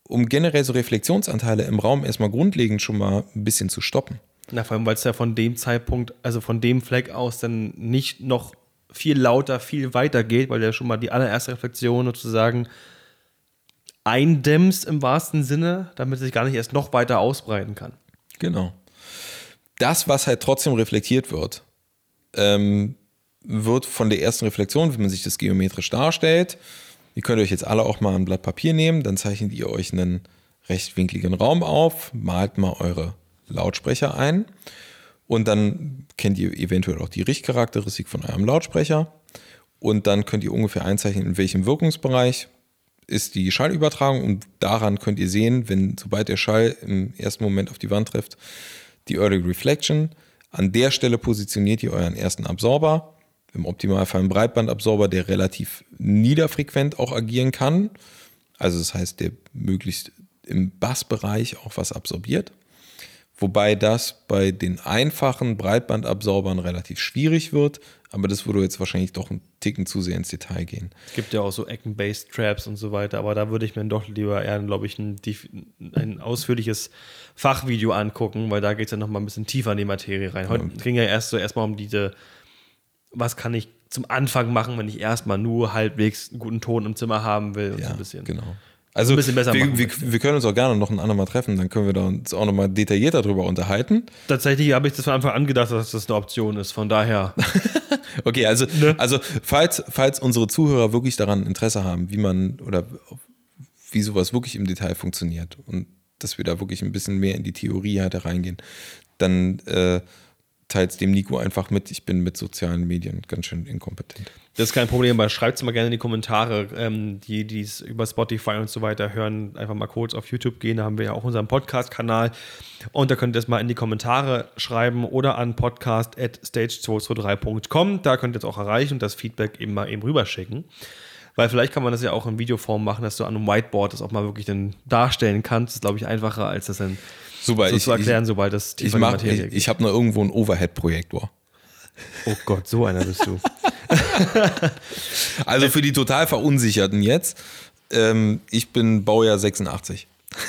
um generell so Reflexionsanteile im Raum erstmal grundlegend schon mal ein bisschen zu stoppen. Na, vor allem, weil es ja von dem Zeitpunkt, also von dem Fleck aus dann nicht noch viel lauter, viel weiter geht, weil der schon mal die allererste Reflexion sozusagen eindämmst im wahrsten Sinne, damit es sich gar nicht erst noch weiter ausbreiten kann. Genau. Das, was halt trotzdem reflektiert wird, ähm, wird von der ersten Reflexion, wenn man sich das geometrisch darstellt, ihr könnt euch jetzt alle auch mal ein Blatt Papier nehmen, dann zeichnet ihr euch einen rechtwinkligen Raum auf, malt mal eure Lautsprecher ein und dann kennt ihr eventuell auch die Richtcharakteristik von eurem Lautsprecher und dann könnt ihr ungefähr einzeichnen, in welchem Wirkungsbereich ist die Schallübertragung und daran könnt ihr sehen, wenn sobald der Schall im ersten Moment auf die Wand trifft, die Early Reflection. An der Stelle positioniert ihr euren ersten Absorber, im Optimalfall einen Breitbandabsorber, der relativ niederfrequent auch agieren kann. Also das heißt, der möglichst im Bassbereich auch was absorbiert. Wobei das bei den einfachen Breitbandabsorbern relativ schwierig wird, aber das würde jetzt wahrscheinlich doch einen Ticken zu sehr ins Detail gehen. Es gibt ja auch so Ecken-Based-Traps und so weiter, aber da würde ich mir doch lieber eher, glaube ich, ein, ein ausführliches Fachvideo angucken, weil da geht es ja noch mal ein bisschen tiefer in die Materie rein. Heute ging ja erst so erstmal um diese, was kann ich zum Anfang machen, wenn ich erstmal nur halbwegs einen guten Ton im Zimmer haben will und so ein bisschen. Genau. Also ein bisschen besser wir, machen wir, wir können uns auch gerne noch ein andermal treffen, dann können wir da uns auch nochmal detaillierter drüber unterhalten. Tatsächlich habe ich das von Anfang an gedacht, dass das eine Option ist, von daher. Okay, also, also falls, falls unsere Zuhörer wirklich daran Interesse haben, wie man oder wie sowas wirklich im Detail funktioniert und dass wir da wirklich ein bisschen mehr in die Theorie halt reingehen, dann äh, teilt dem Nico einfach mit. Ich bin mit sozialen Medien ganz schön inkompetent. Das ist kein Problem, aber schreibt es mal gerne in die Kommentare. Ähm, die, die es über Spotify und so weiter hören, einfach mal kurz auf YouTube gehen. Da haben wir ja auch unseren Podcast-Kanal. Und da könnt ihr es mal in die Kommentare schreiben oder an podcast.stage223.com. Da könnt ihr es auch erreichen und das Feedback eben mal eben rüberschicken. Weil vielleicht kann man das ja auch in Videoform machen, dass du an einem Whiteboard das auch mal wirklich dann darstellen kannst. Das ist, glaube ich, einfacher, als das dann Super, so ich, zu erklären, ich, sobald das ich, mach, ich, ich habe nur irgendwo einen Overhead-Projektor. Oh Gott, so einer bist du. Also für die total Verunsicherten jetzt, ähm, ich bin Baujahr 86.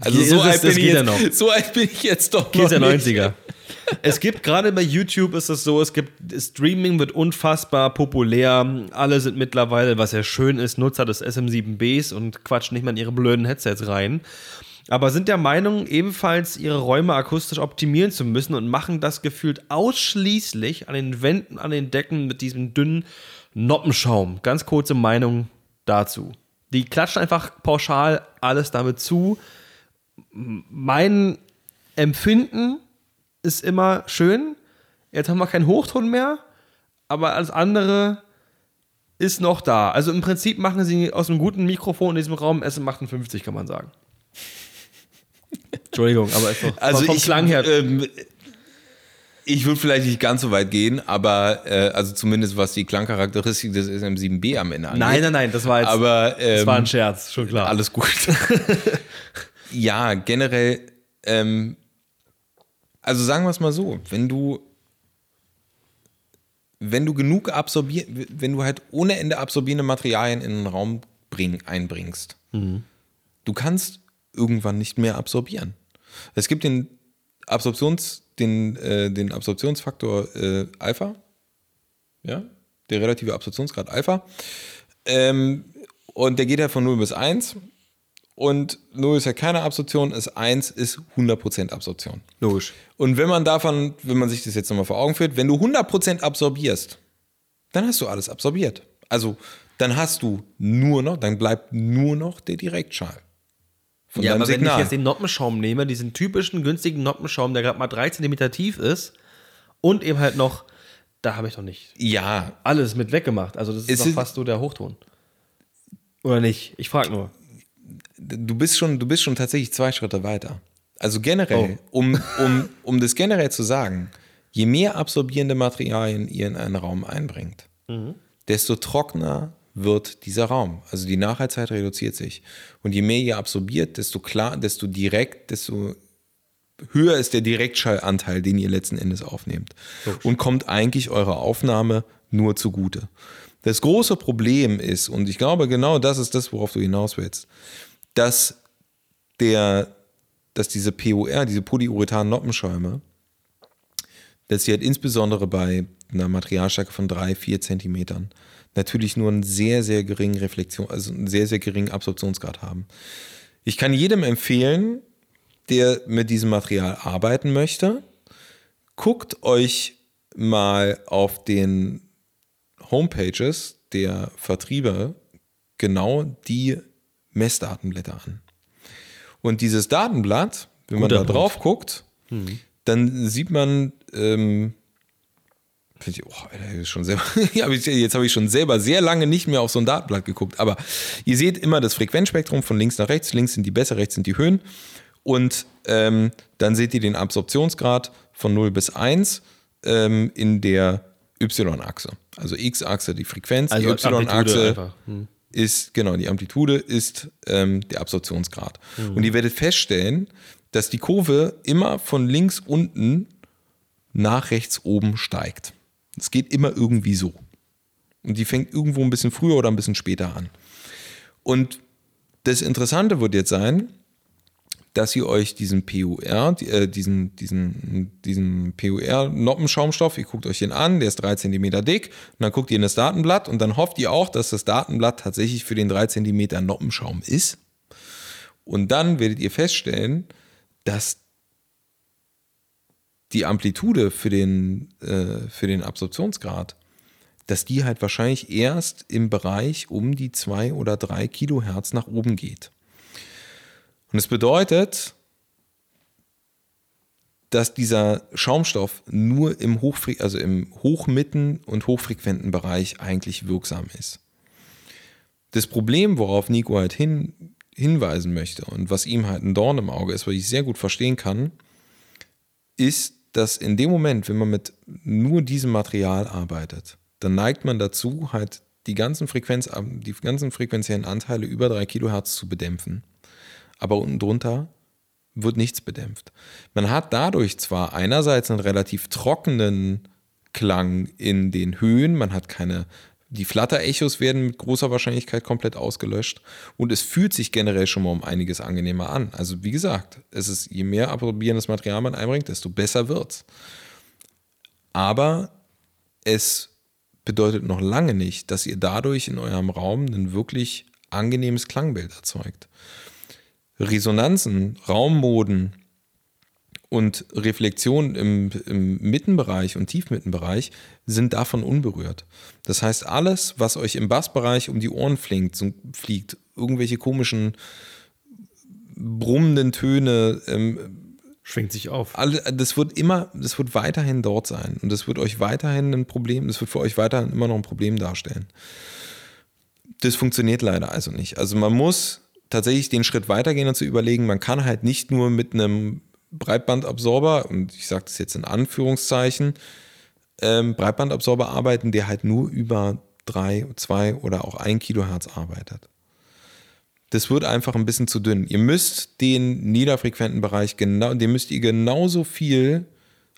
Also Hier so alt, bin ich geht jetzt, noch. so alt bin ich jetzt doch Kids noch der nicht. 90er. Es gibt gerade bei YouTube ist es so, es gibt Streaming wird unfassbar populär. Alle sind mittlerweile, was ja schön ist, Nutzer des SM7Bs und quatschen nicht mal in ihre blöden Headsets rein. Aber sind der Meinung, ebenfalls ihre Räume akustisch optimieren zu müssen und machen das gefühlt ausschließlich an den Wänden, an den Decken mit diesem dünnen Noppenschaum. Ganz kurze Meinung dazu. Die klatschen einfach pauschal alles damit zu. Mein Empfinden ist immer schön. Jetzt haben wir keinen Hochton mehr, aber alles andere ist noch da. Also im Prinzip machen sie aus einem guten Mikrofon in diesem Raum SM58, kann man sagen. Entschuldigung, aber doch Also vom ich, Klang her. ähm, ich würde vielleicht nicht ganz so weit gehen, aber äh, also zumindest was die Klangcharakteristik des SM7B am Ende angeht. nein, nein, nein, das war jetzt Aber ähm, das war ein Scherz, schon klar. alles gut. ja, generell, ähm, also sagen wir es mal so, wenn du wenn du genug absorbier, wenn du halt ohne Ende absorbierende Materialien in den Raum bring, einbringst, du kannst irgendwann nicht mehr absorbieren. Es gibt den Absorptions, den, äh, den Absorptionsfaktor äh, Alpha, ja, der relative Absorptionsgrad Alpha. Ähm, und der geht ja von 0 bis 1. Und 0 ist ja keine Absorption, ist 1 ist 100% Absorption. Logisch. Und wenn man davon, wenn man sich das jetzt nochmal vor Augen führt, wenn du 100% absorbierst, dann hast du alles absorbiert. Also dann hast du nur noch, dann bleibt nur noch der Direktschall. Von Ja, aber wenn ich Signal. jetzt den Noppenschaum nehme, diesen typischen günstigen Noppenschaum, der gerade mal 3 cm tief ist und eben halt noch, da habe ich doch nicht ja, alles mit weggemacht. Also das ist Es doch ist- fast so der Hochton. Oder nicht? Ich frage nur. du bist schon, du bist schon tatsächlich zwei Schritte weiter. Also generell, um, um, um das generell zu sagen, je mehr absorbierende Materialien ihr in einen Raum einbringt, desto trockener wird dieser Raum. Also die Nachhaltzeit reduziert sich. Und je mehr ihr absorbiert, desto klar, desto direkt, desto höher ist der Direktschallanteil, den ihr letzten Endes aufnehmt. Und kommt eigentlich eurer Aufnahme nur zugute. Das große Problem ist, und ich glaube, genau das ist das, worauf du hinaus willst, dass der, dass diese PUR, diese Polyurethan-Noppenschäume, dass sie halt insbesondere bei einer Materialstärke von drei, vier Zentimetern natürlich nur einen sehr, sehr geringen Reflexion, also einen sehr, sehr geringen Absorptionsgrad haben. Ich kann jedem empfehlen, der mit diesem Material arbeiten möchte, guckt euch mal auf den Homepages der Vertriebe genau die Messdatenblätter an. Und dieses Datenblatt, wenn man Guter da Punkt. drauf guckt, dann sieht man, ähm, ich, oh, Alter, schon selber, jetzt habe ich schon selber sehr lange nicht mehr auf so ein Datenblatt geguckt. Aber ihr seht immer das Frequenzspektrum von links nach rechts. Links sind die Bässe, rechts sind die Höhen. Und ähm, dann seht ihr den Absorptionsgrad von 0 bis 1 ähm, in der Y-Achse. Also X-Achse die Frequenz, Also die Y-Achse. Hm. ist, genau, die Amplitude ist ähm, der Absorptionsgrad. Mhm. Und ihr werdet feststellen, dass die Kurve immer von links unten nach rechts oben steigt. Es geht immer irgendwie so. Und die fängt irgendwo ein bisschen früher oder ein bisschen später an. Und das Interessante wird jetzt sein, dass ihr euch diesen PUR, äh, diesen, diesen, diesen PUR-Noppenschaumstoff, ihr guckt euch den an, der ist 3 cm dick, und dann guckt ihr in das Datenblatt und dann hofft ihr auch, dass das Datenblatt tatsächlich für den 3 cm Noppenschaum ist. Und dann werdet ihr feststellen, dass die Amplitude für den, äh, für den Absorptionsgrad, dass die halt wahrscheinlich erst im Bereich um die 2 oder 3 Kilohertz nach oben geht. Und es bedeutet, dass dieser Schaumstoff nur im, Hochfre also im hochmitten und hochfrequenten Bereich eigentlich wirksam ist. Das Problem, worauf Nico halt hin, hinweisen möchte und was ihm halt ein Dorn im Auge ist, was ich sehr gut verstehen kann, ist, dass in dem Moment, wenn man mit nur diesem Material arbeitet, dann neigt man dazu, halt die ganzen, Frequenz, die ganzen frequenziellen Anteile über 3 Kilohertz zu bedämpfen. Aber unten drunter wird nichts bedämpft. Man hat dadurch zwar einerseits einen relativ trockenen Klang in den Höhen, man hat keine, die Flatter-Echos werden mit großer Wahrscheinlichkeit komplett ausgelöscht und es fühlt sich generell schon mal um einiges angenehmer an. Also wie gesagt, es ist, je mehr absorbierendes Material man einbringt, desto besser wird's. Aber es bedeutet noch lange nicht, dass ihr dadurch in eurem Raum ein wirklich angenehmes Klangbild erzeugt. Resonanzen, Raummoden und Reflexionen im, im Mittenbereich und Tiefmittenbereich sind davon unberührt. Das heißt, alles, was euch im Bassbereich um die Ohren fliegt, so fliegt irgendwelche komischen brummenden Töne, ähm, Schwingt sich auf. das wird immer, das wird weiterhin dort sein. Und das wird euch weiterhin ein Problem, das wird für euch weiterhin immer noch ein Problem darstellen. Das funktioniert leider also nicht. Also man muss tatsächlich den Schritt weitergehen und zu überlegen, man kann halt nicht nur mit einem Breitbandabsorber, und ich sage das jetzt in Anführungszeichen, ähm, Breitbandabsorber arbeiten, der halt nur über drei, zwei oder auch ein Kilohertz arbeitet. Das wird einfach ein bisschen zu dünn. Ihr müsst den niederfrequenten Bereich genau, dem müsst ihr genauso viel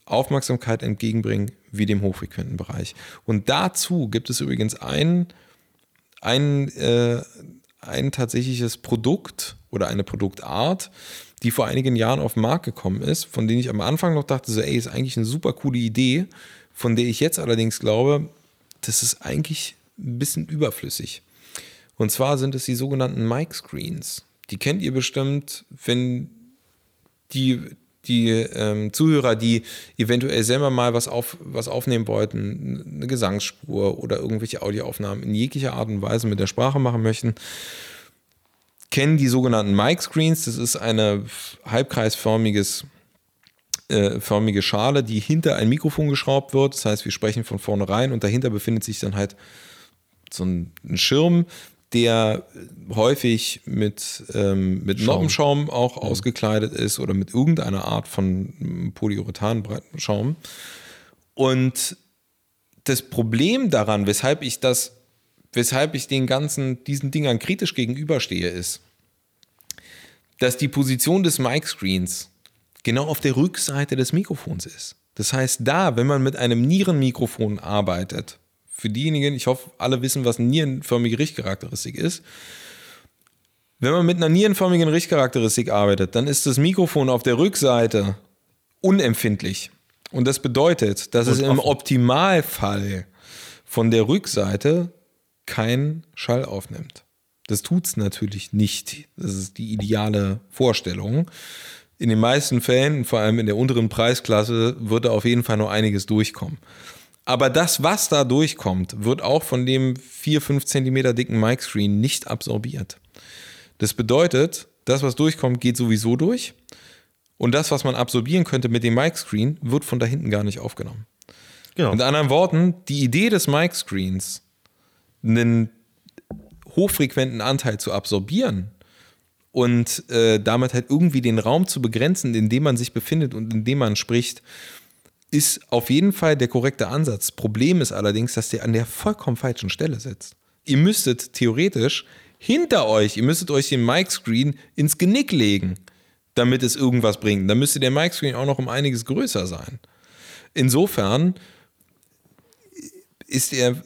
Aufmerksamkeit entgegenbringen wie dem hochfrequenten Bereich. Und dazu gibt es übrigens ein, ein, äh, ein tatsächliches Produkt oder eine Produktart, die vor einigen Jahren auf den Markt gekommen ist, von denen ich am Anfang noch dachte, so, ey, ist eigentlich eine super coole Idee, von der ich jetzt allerdings glaube, das ist eigentlich ein bisschen überflüssig. Und zwar sind es die sogenannten Mic Screens. Die kennt ihr bestimmt, wenn die, die ähm, Zuhörer, die eventuell selber mal was, auf, was aufnehmen wollten, eine Gesangsspur oder irgendwelche Audioaufnahmen in jeglicher Art und Weise mit der Sprache machen möchten, kennen die sogenannten Mic Screens. Das ist eine halbkreisförmiges äh, förmige Schale, die hinter ein Mikrofon geschraubt wird. Das heißt, wir sprechen von vornherein und dahinter befindet sich dann halt so ein, ein Schirm, der häufig mit, ähm, mit Noppenschaum auch mhm. ausgekleidet ist oder mit irgendeiner Art von Polyurethanschaum. Und das Problem daran, weshalb ich das, weshalb ich den ganzen, diesen Dingern kritisch gegenüberstehe, ist, dass die Position des Mic-Screens genau auf der Rückseite des Mikrofons ist. Das heißt, da, wenn man mit einem Nierenmikrofon arbeitet, für diejenigen, ich hoffe, alle wissen, was eine nierenförmige Richtcharakteristik ist. Wenn man mit einer nierenförmigen Richtcharakteristik arbeitet, dann ist das Mikrofon auf der Rückseite unempfindlich. Und das bedeutet, dass Und es im Optimalfall von der Rückseite kein Schall aufnimmt. Das tut es natürlich nicht. Das ist die ideale Vorstellung. In den meisten Fällen, vor allem in der unteren Preisklasse, wird da auf jeden Fall noch einiges durchkommen. Aber das, was da durchkommt, wird auch von dem 4, 5 Zentimeter dicken Mic-Screen nicht absorbiert. Das bedeutet, das, was durchkommt, geht sowieso durch. Und das, was man absorbieren könnte mit dem Mic-Screen, wird von da hinten gar nicht aufgenommen. Genau. Mit anderen Worten, die Idee des Mic-Screens, einen hochfrequenten Anteil zu absorbieren und äh, damit halt irgendwie den Raum zu begrenzen, in dem man sich befindet und in dem man spricht, ist auf jeden Fall der korrekte Ansatz. Problem ist allerdings, dass der an der vollkommen falschen Stelle sitzt. Ihr müsstet theoretisch hinter euch, ihr müsstet euch den Mic-Screen ins Genick legen, damit es irgendwas bringt. Dann müsste der Mic-Screen auch noch um einiges größer sein. Insofern ist er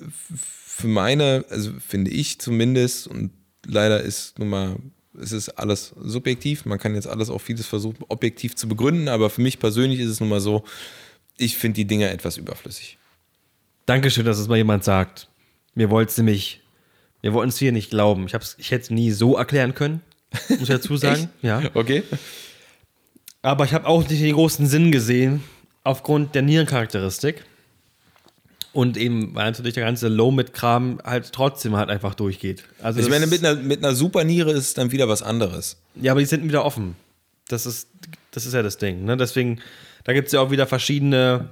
für meine, also finde ich zumindest, und leider ist nun mal, es ist alles subjektiv, man kann jetzt alles auf vieles versuchen, objektiv zu begründen, aber für mich persönlich ist es nun mal so, ich finde die Dinger etwas überflüssig. Dankeschön, dass es mal jemand sagt. Mir wollte es nämlich, wir wollten es hier nicht glauben. Ich, ich hätte es nie so erklären können, muss ich dazu sagen. ja. Okay. Aber ich habe auch nicht den großen Sinn gesehen, aufgrund der Nierencharakteristik. Und eben, weil natürlich der ganze Low-Mid-Kram halt trotzdem halt einfach durchgeht. Also Ich meine, mit einer, mit einer Superniere ist es dann wieder was anderes. Ja, aber die sind wieder offen. Das ist, das ist ja das Ding. Ne? Deswegen, da gibt es ja auch wieder verschiedene,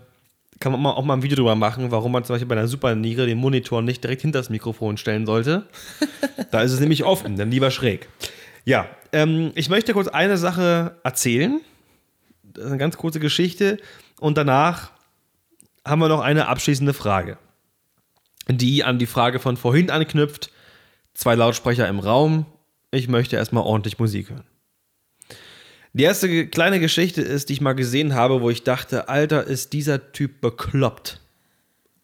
kann man mal- auch mal ein Video drüber machen, warum man zum Beispiel bei einer Superniere den Monitor nicht direkt hinter das Mikrofon stellen sollte. da ist es nämlich offen, dann lieber schräg. Ja, ähm, ich möchte kurz eine Sache erzählen. Das ist eine ganz kurze Geschichte. Und danach haben wir noch eine abschließende Frage, die an die Frage von vorhin anknüpft. Zwei Lautsprecher im Raum. Ich möchte erstmal ordentlich Musik hören. Die erste kleine Geschichte ist, die ich mal gesehen habe, wo ich dachte, Alter, ist dieser Typ bekloppt.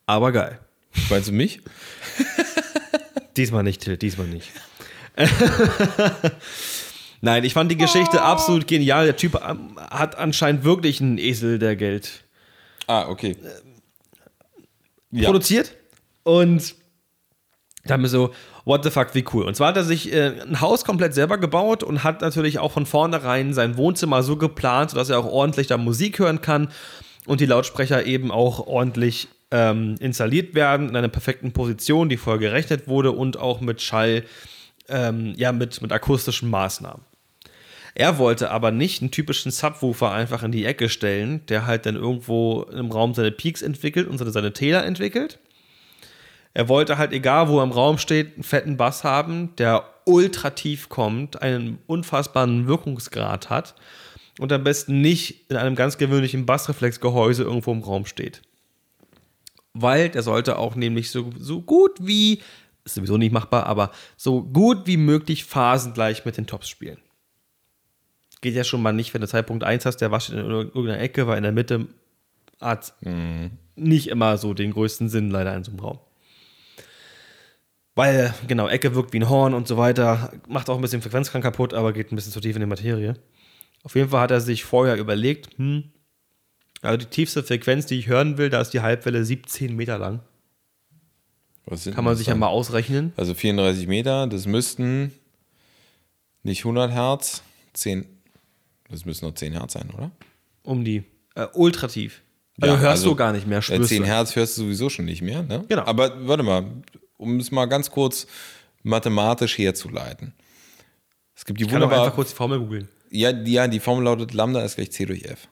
Aber geil. Meinst du mich? Diesmal nicht, Till, diesmal nicht. Nein, ich fand die Geschichte absolut genial. Der Typ ähm, hat anscheinend wirklich einen Esel der Geld Ah, okay. Ja. produziert. Und da haben wir so, what the fuck, wie cool. Und zwar hat er sich äh, ein Haus komplett selber gebaut und hat natürlich auch von vornherein sein Wohnzimmer so geplant, sodass er auch ordentlich da Musik hören kann und die Lautsprecher eben auch ordentlich ähm, installiert werden in einer perfekten Position, die vorher gerechnet wurde und auch mit Schall, ähm, ja, mit, mit akustischen Maßnahmen. Er wollte aber nicht einen typischen Subwoofer einfach in die Ecke stellen, der halt dann irgendwo im Raum seine Peaks entwickelt und seine, Täler entwickelt. Er wollte halt, egal wo er im Raum steht, einen fetten Bass haben, der ultra tief kommt, einen unfassbaren Wirkungsgrad hat und am besten nicht in einem ganz gewöhnlichen Bassreflexgehäuse irgendwo im Raum steht. Weil der sollte auch nämlich so, so gut wie, ist sowieso nicht machbar, aber so gut wie möglich phasengleich mit den Tops spielen. Geht ja schon mal nicht, wenn du Zeitpunkt 1 hast, der wascht in irgendeiner Ecke, weil in der Mitte hat nicht immer so den größten Sinn leider in so einem Raum. Weil, genau, Ecke wirkt wie ein Horn und so weiter, macht auch ein bisschen Frequenzkrank kaputt, aber geht ein bisschen zu tief in die Materie. Auf jeden Fall hat er sich vorher überlegt, hm, also die tiefste Frequenz, die ich hören will, da ist die Halbwelle 17 Meter lang. Was sind Kann man sich ja dann? mal ausrechnen. Also 34 Meter, das müssten nicht 100 Hertz, 10, das müssen nur 10 Hertz sein, oder? Um die, äh, ultra tief. Also Ja, hörst also, du gar nicht mehr, Äh, spürst 10 du. Hertz hörst du sowieso schon nicht mehr, ne? Genau. Aber warte mal, um es mal ganz kurz mathematisch herzuleiten. Es gibt die Ich kann doch wunderbar, einfach kurz die Formel googeln. ja, die, ja, die Formel lautet Lambda ist gleich C durch F.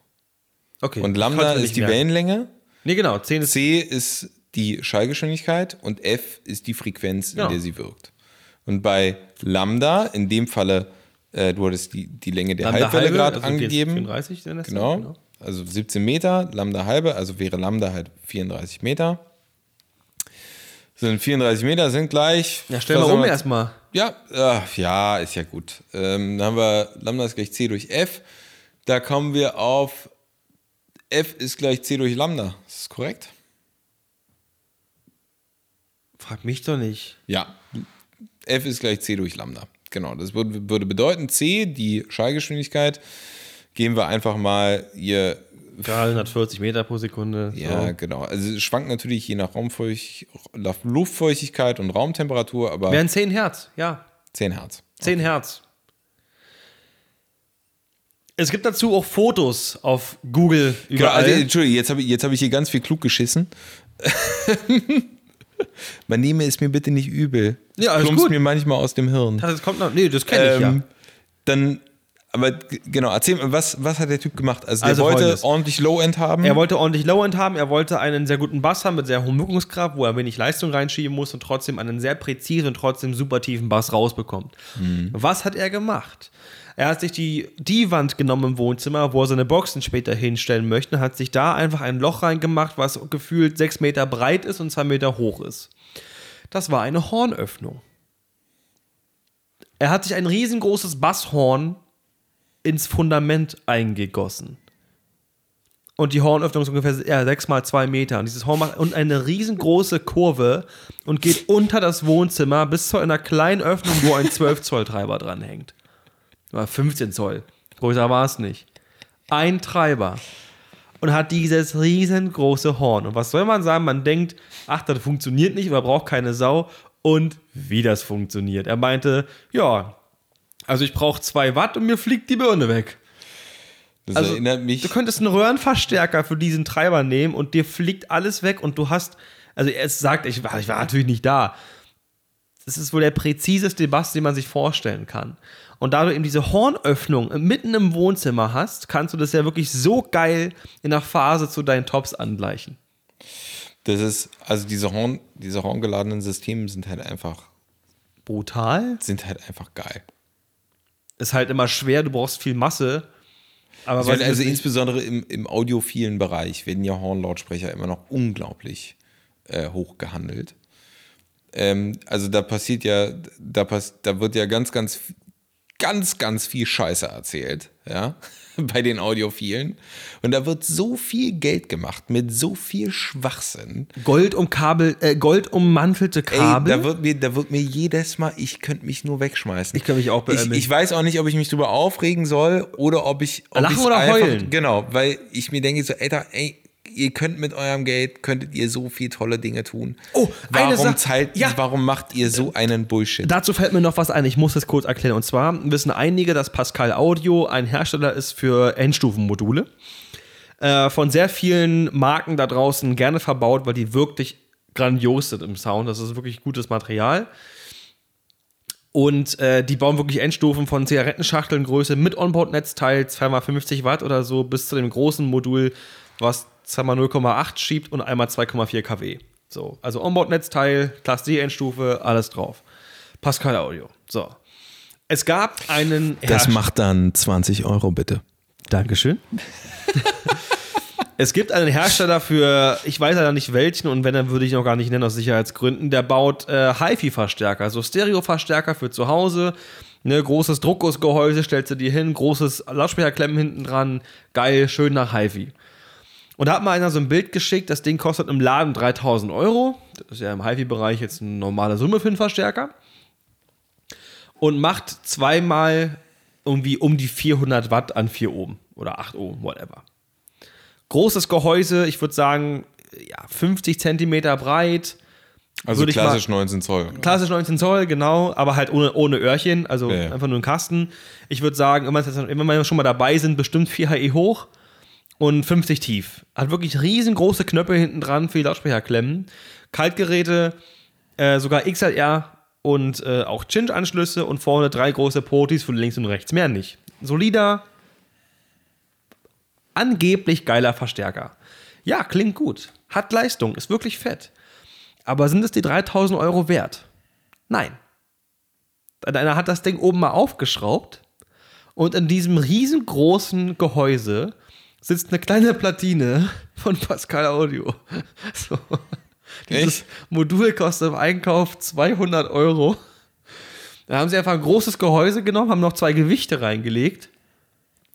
Okay. Und Lambda ist die merken. Wellenlänge, Nee, genau, 10 ist C ist die Schallgeschwindigkeit und F ist die Frequenz, Genau. in der sie wirkt. Und bei Lambda, in dem Falle, äh, du hattest die, die Länge der Lambda Halbwelle gerade also angegeben. 34 denn das dann? Genau. Also 17 Meter, Lambda halbe, also wäre Lambda halt 34 Meter. Sind 34 Meter, sind gleich. Ja, stell was mal haben um wir- erstmal. Ja, ach, ja, ist ja gut. Ähm, dann haben wir Lambda ist gleich C durch F. Da kommen wir auf F ist gleich C durch Lambda. Ist das korrekt? Frag mich doch nicht. Ja. F ist gleich C durch Lambda. Genau. Das würde, würde bedeuten, C, die Schallgeschwindigkeit, gehen wir einfach mal hier 340 Meter pro Sekunde. Ja, so. genau. Also es schwankt natürlich je nach Raumfeucht, Luftfeuchtigkeit und Raumtemperatur, aber Wären 10 Hertz, ja. 10 Hertz. 10 Hertz. Es gibt dazu auch Fotos auf Google Genau, überall. also, Entschuldigung, jetzt habe ich, jetzt hab ich hier ganz viel klug geschissen. Man nehme es mir bitte nicht übel. Ja, alles plumpst gut. mir manchmal aus dem Hirn. das kommt noch. Nee, das kenne ich Ähm, ja. Dann, aber genau, erzähl mal, was, was hat der Typ gemacht? Also der Also wollte folgendes. ordentlich Low-End haben. Er wollte ordentlich Low-End haben, er wollte einen sehr guten Bass haben mit sehr hohem Wirkungsgrad, wo er wenig Leistung reinschieben muss und trotzdem einen sehr präzisen und trotzdem super tiefen Bass rausbekommt. Was hat er gemacht? Er hat sich die, die Wand genommen im Wohnzimmer, wo er seine Boxen später hinstellen möchte, hat sich da einfach ein Loch reingemacht, was gefühlt sechs Meter breit ist und zwei Meter hoch ist. Das war eine Hornöffnung. Er hat sich ein riesengroßes Basshorn ins Fundament eingegossen. Und die Hornöffnung ist ungefähr ja, 6 mal 2 Meter. Und dieses Horn macht und eine riesengroße Kurve und geht unter das Wohnzimmer bis zu einer kleinen Öffnung, wo ein 12 Zoll Oder 15 Zoll. Größer war es nicht. Ein Treiber. Und hat dieses riesengroße Horn. Und was soll man sagen? Man denkt, ach, das funktioniert nicht, man braucht keine Sau. Und wie das funktioniert. Er meinte, ja, also ich brauche 2 Watt und mir fliegt die Birne weg. Das Also, erinnert mich. Du könntest einen Röhrenverstärker für diesen Treiber nehmen und dir fliegt alles weg und du hast, also es sagt, ich war, ich war natürlich nicht da. Das ist wohl der präziseste Bass, den man sich vorstellen kann. Und da du eben diese Hornöffnung mitten im Wohnzimmer hast, kannst du das ja wirklich so geil in der Phase zu deinen Tops angleichen. Das ist, also diese Horn, diese horngeladenen Systeme sind halt einfach, Brutal. sind halt einfach geil. Ist halt immer schwer, du brauchst viel Masse. Aber also nicht. insbesondere im, im audiophilen Bereich werden ja Hornlautsprecher immer noch unglaublich äh, hoch gehandelt. Ähm, also da passiert ja, da, pass, da wird ja ganz, ganz, ganz, ganz viel Scheiße erzählt, ja, bei den Audiophilen. Und da wird so viel Geld gemacht mit so viel Schwachsinn. Gold um Kabel, äh, Gold ummantelte Ey, Kabel. da wird mir, da wird mir jedes Mal, ich könnte mich nur wegschmeißen. Ich kann mich auch ich, beömmeln. ich weiß auch nicht, ob ich mich drüber aufregen soll oder ob ich. Ob Lachen oder einfach, heulen? Genau, weil ich mir denke so, Alter, ey, ihr könnt mit eurem Geld, könntet ihr so viel tolle Dinge tun. Oh, warum Sache- zahlt, Ja. warum macht ihr so einen Bullshit? Dazu fällt mir noch was ein, ich muss das kurz erklären. Und zwar wissen einige, dass Pascal Audio ein Hersteller ist für Endstufenmodule. Äh, von sehr vielen Marken da draußen gerne verbaut, weil die wirklich grandios sind im Sound. Das ist wirklich gutes Material. Und äh, die bauen wirklich Endstufen von Zigarettenschachtelngröße mit Onboard-Netzteil, 2x50 Watt oder so, bis zu dem großen Modul, was zweimal 0,8 schiebt und einmal 2,4 kW. So, also Onboard-Netzteil, Class D-Endstufe, alles drauf. Pascal Audio. So. Es gab einen. Das Herst- macht dann 20 Euro bitte. Dankeschön. es gibt einen Hersteller für, ich weiß leider nicht welchen und wenn, dann würde ich ihn auch gar nicht nennen aus Sicherheitsgründen, der baut äh, HiFi-Verstärker, also Stereo-Verstärker für zu Hause. Ne, großes Druckgussgehäuse stellst du dir hin, großes Lautsprecherklemmen hinten dran, geil, schön nach HiFi. Und da hat mal einer so ein Bild geschickt, das Ding kostet im Laden 3000 Euro. Das ist ja im HiFi-Bereich jetzt eine normale Summe für einen Verstärker. Und macht zweimal irgendwie um die 400 Watt an 4 Ohm oder 8 Ohm, whatever. Großes Gehäuse, ich würde sagen, ja, 50 Zentimeter breit. Also klassisch 19 Zoll. Klassisch 19 Zoll, genau, aber halt ohne, ohne Öhrchen, also Ja, ja. einfach nur ein Kasten. Ich würde sagen, wenn wir- wenn wir schon mal dabei sind, bestimmt 4 HE hoch und 50 tief. Hat wirklich riesengroße Knöpfe hinten dran für die Lautsprecherklemmen. Kaltgeräte, äh, sogar XLR und äh, auch Cinch-Anschlüsse und vorne drei große Portis für links und rechts. Mehr nicht. Solider, angeblich geiler Verstärker. Ja, klingt gut. Hat Leistung, ist wirklich fett. Aber sind es die 3000 Euro wert? Nein. Einer hat das Ding oben mal aufgeschraubt und in diesem riesengroßen Gehäuse sitzt eine kleine Platine von Pascal Audio. So. Dieses Echt? Modul kostet im Einkauf 200 Euro. Da haben sie einfach ein großes Gehäuse genommen, haben noch zwei Gewichte reingelegt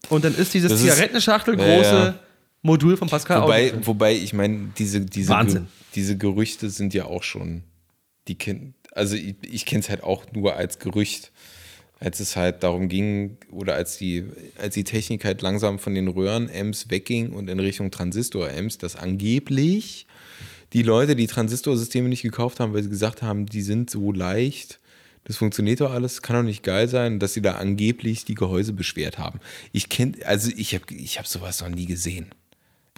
und dann ist dieses Zigarettenschachtel große ja. Modul von Pascal Wobei, Audio. wobei ich meine, diese, diese, Wahnsinn. Ge diese Gerüchte sind ja auch schon, die kenn, also ich, ich kenne es halt auch nur als Gerücht, als es halt darum ging, oder als die, als die Technik halt langsam von den Röhren-Amps wegging und in Richtung Transistor-Amps, dass angeblich die Leute die Transistorsysteme nicht gekauft haben, weil sie gesagt haben, die sind so leicht, das funktioniert doch alles, kann doch nicht geil sein, dass sie da angeblich die Gehäuse beschwert haben. Ich kenne, also ich habe ich hab sowas noch nie gesehen.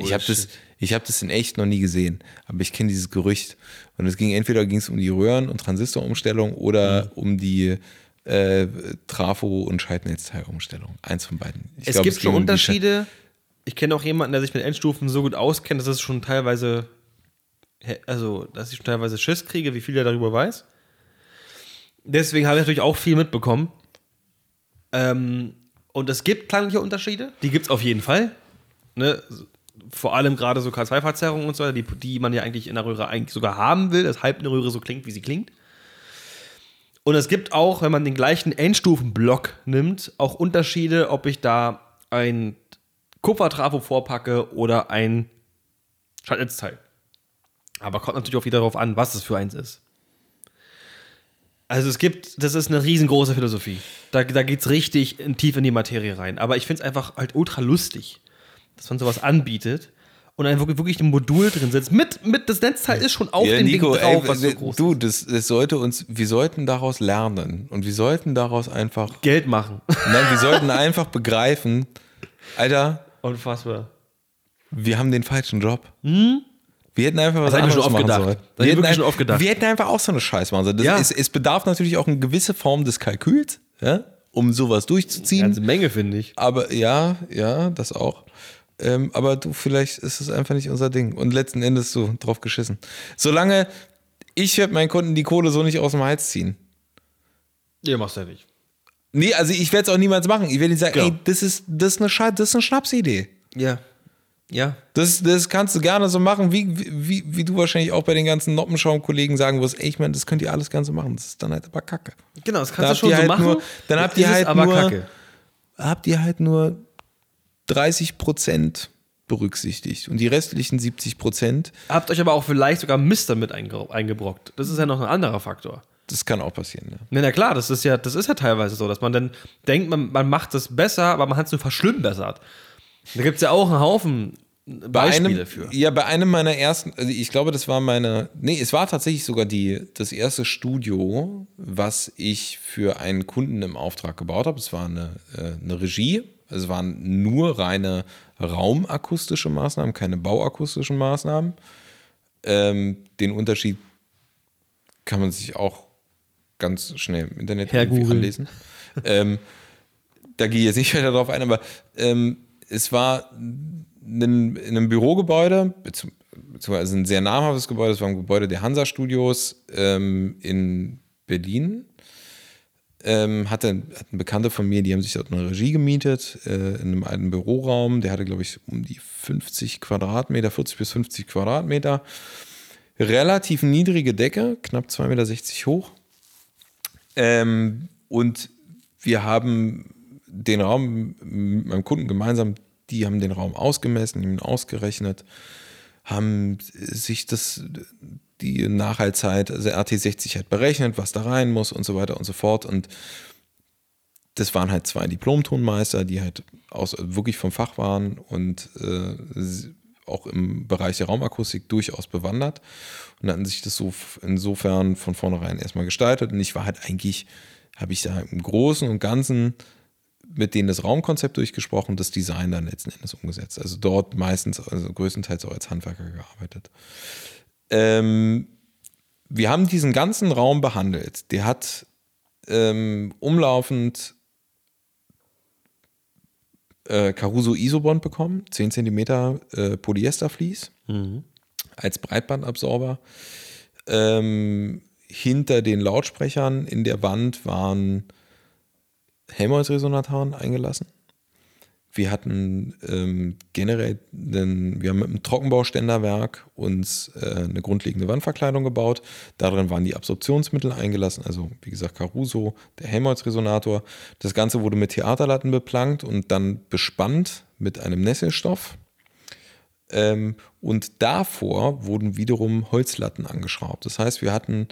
Ich habe das, ich hab das in echt noch nie gesehen, aber ich kenne dieses Gerücht. Und es ging entweder ging's um die Röhren- und Transistorumstellung oder Mhm. um die äh, Trafo- und Schaltnetzteilumstellung. Eins von beiden. Ich Es glaub, gibt ging schon um Unterschiede. Ich kenne auch jemanden, der sich mit Endstufen so gut auskennt, dass es schon teilweise, also, dass ich schon teilweise Schiss kriege, wie viel er darüber weiß. Deswegen habe ich natürlich auch viel mitbekommen. Ähm, und es gibt klangliche Unterschiede. Die gibt es auf jeden Fall. Ne? Vor allem gerade so K2-Verzerrungen und so weiter, die, die man ja eigentlich in der Röhre eigentlich sogar haben will, weshalb eine Röhre so klingt, wie sie klingt. Und es gibt auch, wenn man den gleichen Endstufenblock nimmt, auch Unterschiede, ob ich da ein Kupfertrafo vorpacke oder ein Schaltnetzteil. Aber kommt natürlich auch wieder darauf an, was es für eins ist. Also es gibt, das ist eine riesengroße Philosophie. Da, da geht es richtig in, tief in die Materie rein. Aber ich finde es einfach halt ultra lustig, dass man sowas anbietet und dann wirklich, wirklich ein Modul drin sitzt. Mit, mit das Netzteil ist schon auf Ja, dem Nico, Ding drauf, ey, was so groß du, das, das sollte uns, wir sollten daraus lernen und wir sollten daraus einfach, Geld machen. nein, wir sollten einfach begreifen, Alter, Unfassbar. wir haben den falschen Job. Wir hätten einfach was anderes schon machen gedacht. sollen. Wir hätten, wirklich schon ein- oft gedacht. wir hätten einfach auch so eine Scheiße machen sollen. Ja. ist, es bedarf natürlich auch eine gewisse Form des Kalküls, ja, um sowas durchzuziehen. Ganze Menge, finde ich. Aber ja, ja, das auch. Ähm, aber du, vielleicht ist es einfach nicht unser Ding. Und letzten Endes so drauf geschissen. Solange ich werde meinen Kunden die Kohle so nicht aus dem Hals ziehen. Nee, machst du ja nicht. Nee, also ich werde es auch niemals machen. Ich werde nicht sagen, Genau. ey, das ist, das ist eine Scha das ist eine Schnapsidee. Ja. Ja. Das, das kannst du gerne so machen, wie, wie, wie du wahrscheinlich auch bei den ganzen Noppenschaum-Kollegen sagen wirst, ey, ich meine, das könnt ihr alles gerne so machen. Das ist dann halt aber Kacke. Genau, das Da kannst du habt schon ihr so halt machen. nur- dann habt ihr halt aber nur- Kacke. habt ihr halt nur 30 Prozent berücksichtigt. Und die restlichen 70 Prozent, Habt euch aber auch vielleicht sogar Mist damit einge eingebrockt. Das ist ja noch ein anderer Faktor. das kann auch passieren. Ja. Na, na klar, das ist ja, das ist ja teilweise so, dass man dann denkt, man, man macht es besser, aber man hat es nur verschlimmbessert. Da gibt es ja auch einen Haufen Beispiele einem, für. Ja, bei einem meiner ersten, also ich glaube, das war meine, nee, es war tatsächlich sogar die, das erste Studio, was ich für einen Kunden im Auftrag gebaut habe. Es war eine, äh, eine Regie, es waren nur reine raumakustische Maßnahmen, keine bauakustischen Maßnahmen. Ähm, den Unterschied kann man sich auch ganz schnell im Internet anlesen. ähm, da gehe ich jetzt nicht weiter drauf ein, aber ähm, es war in, in einem Bürogebäude, bezieh- beziehungsweise ein sehr namhaftes Gebäude, das war ein Gebäude der Hansa-Studios ähm, in Berlin. Ähm, hatte, hatten Bekannte von mir, die haben sich dort eine Regie gemietet, äh, in einem alten Büroraum. Der hatte, glaube ich, um die 50 Quadratmeter, 40 bis 50 Quadratmeter. Relativ niedrige Decke, knapp 2,60 Meter hoch. Ähm, und wir haben den Raum mit meinem Kunden gemeinsam, die haben den Raum ausgemessen, ihn ausgerechnet, haben sich das, die Nachhaltzeit, also RT60 hat berechnet, was da rein muss und so weiter und so fort. Und das waren halt zwei Diplom-Tonmeister, die halt aus, wirklich vom Fach waren und äh, auch im Bereich der Raumakustik durchaus bewandert und hatten sich das so insofern von vornherein erstmal gestaltet. Und ich war halt eigentlich, habe ich da im Großen und Ganzen mit denen das Raumkonzept durchgesprochen, das Design dann letzten Endes umgesetzt. Also dort meistens, also größtenteils auch als Handwerker gearbeitet. Ähm, wir haben diesen ganzen Raum behandelt. Der hat ähm, umlaufend äh, Caruso Isobond bekommen, 10 cm äh, Polyestervlies als Breitbandabsorber. Ähm, hinter den Lautsprechern in der Wand waren Helmholtz-Resonatoren eingelassen. Wir hatten ähm, generell, einen, wir haben mit einem Trockenbauständerwerk uns äh, eine grundlegende Wandverkleidung gebaut. Darin waren die Absorptionsmittel eingelassen, also wie gesagt Caruso, der Helmholtz-Resonator. Das Ganze wurde mit Theaterlatten beplankt und dann bespannt mit einem Nesselstoff. Ähm, und davor wurden wiederum Holzlatten angeschraubt. Das heißt, wir hatten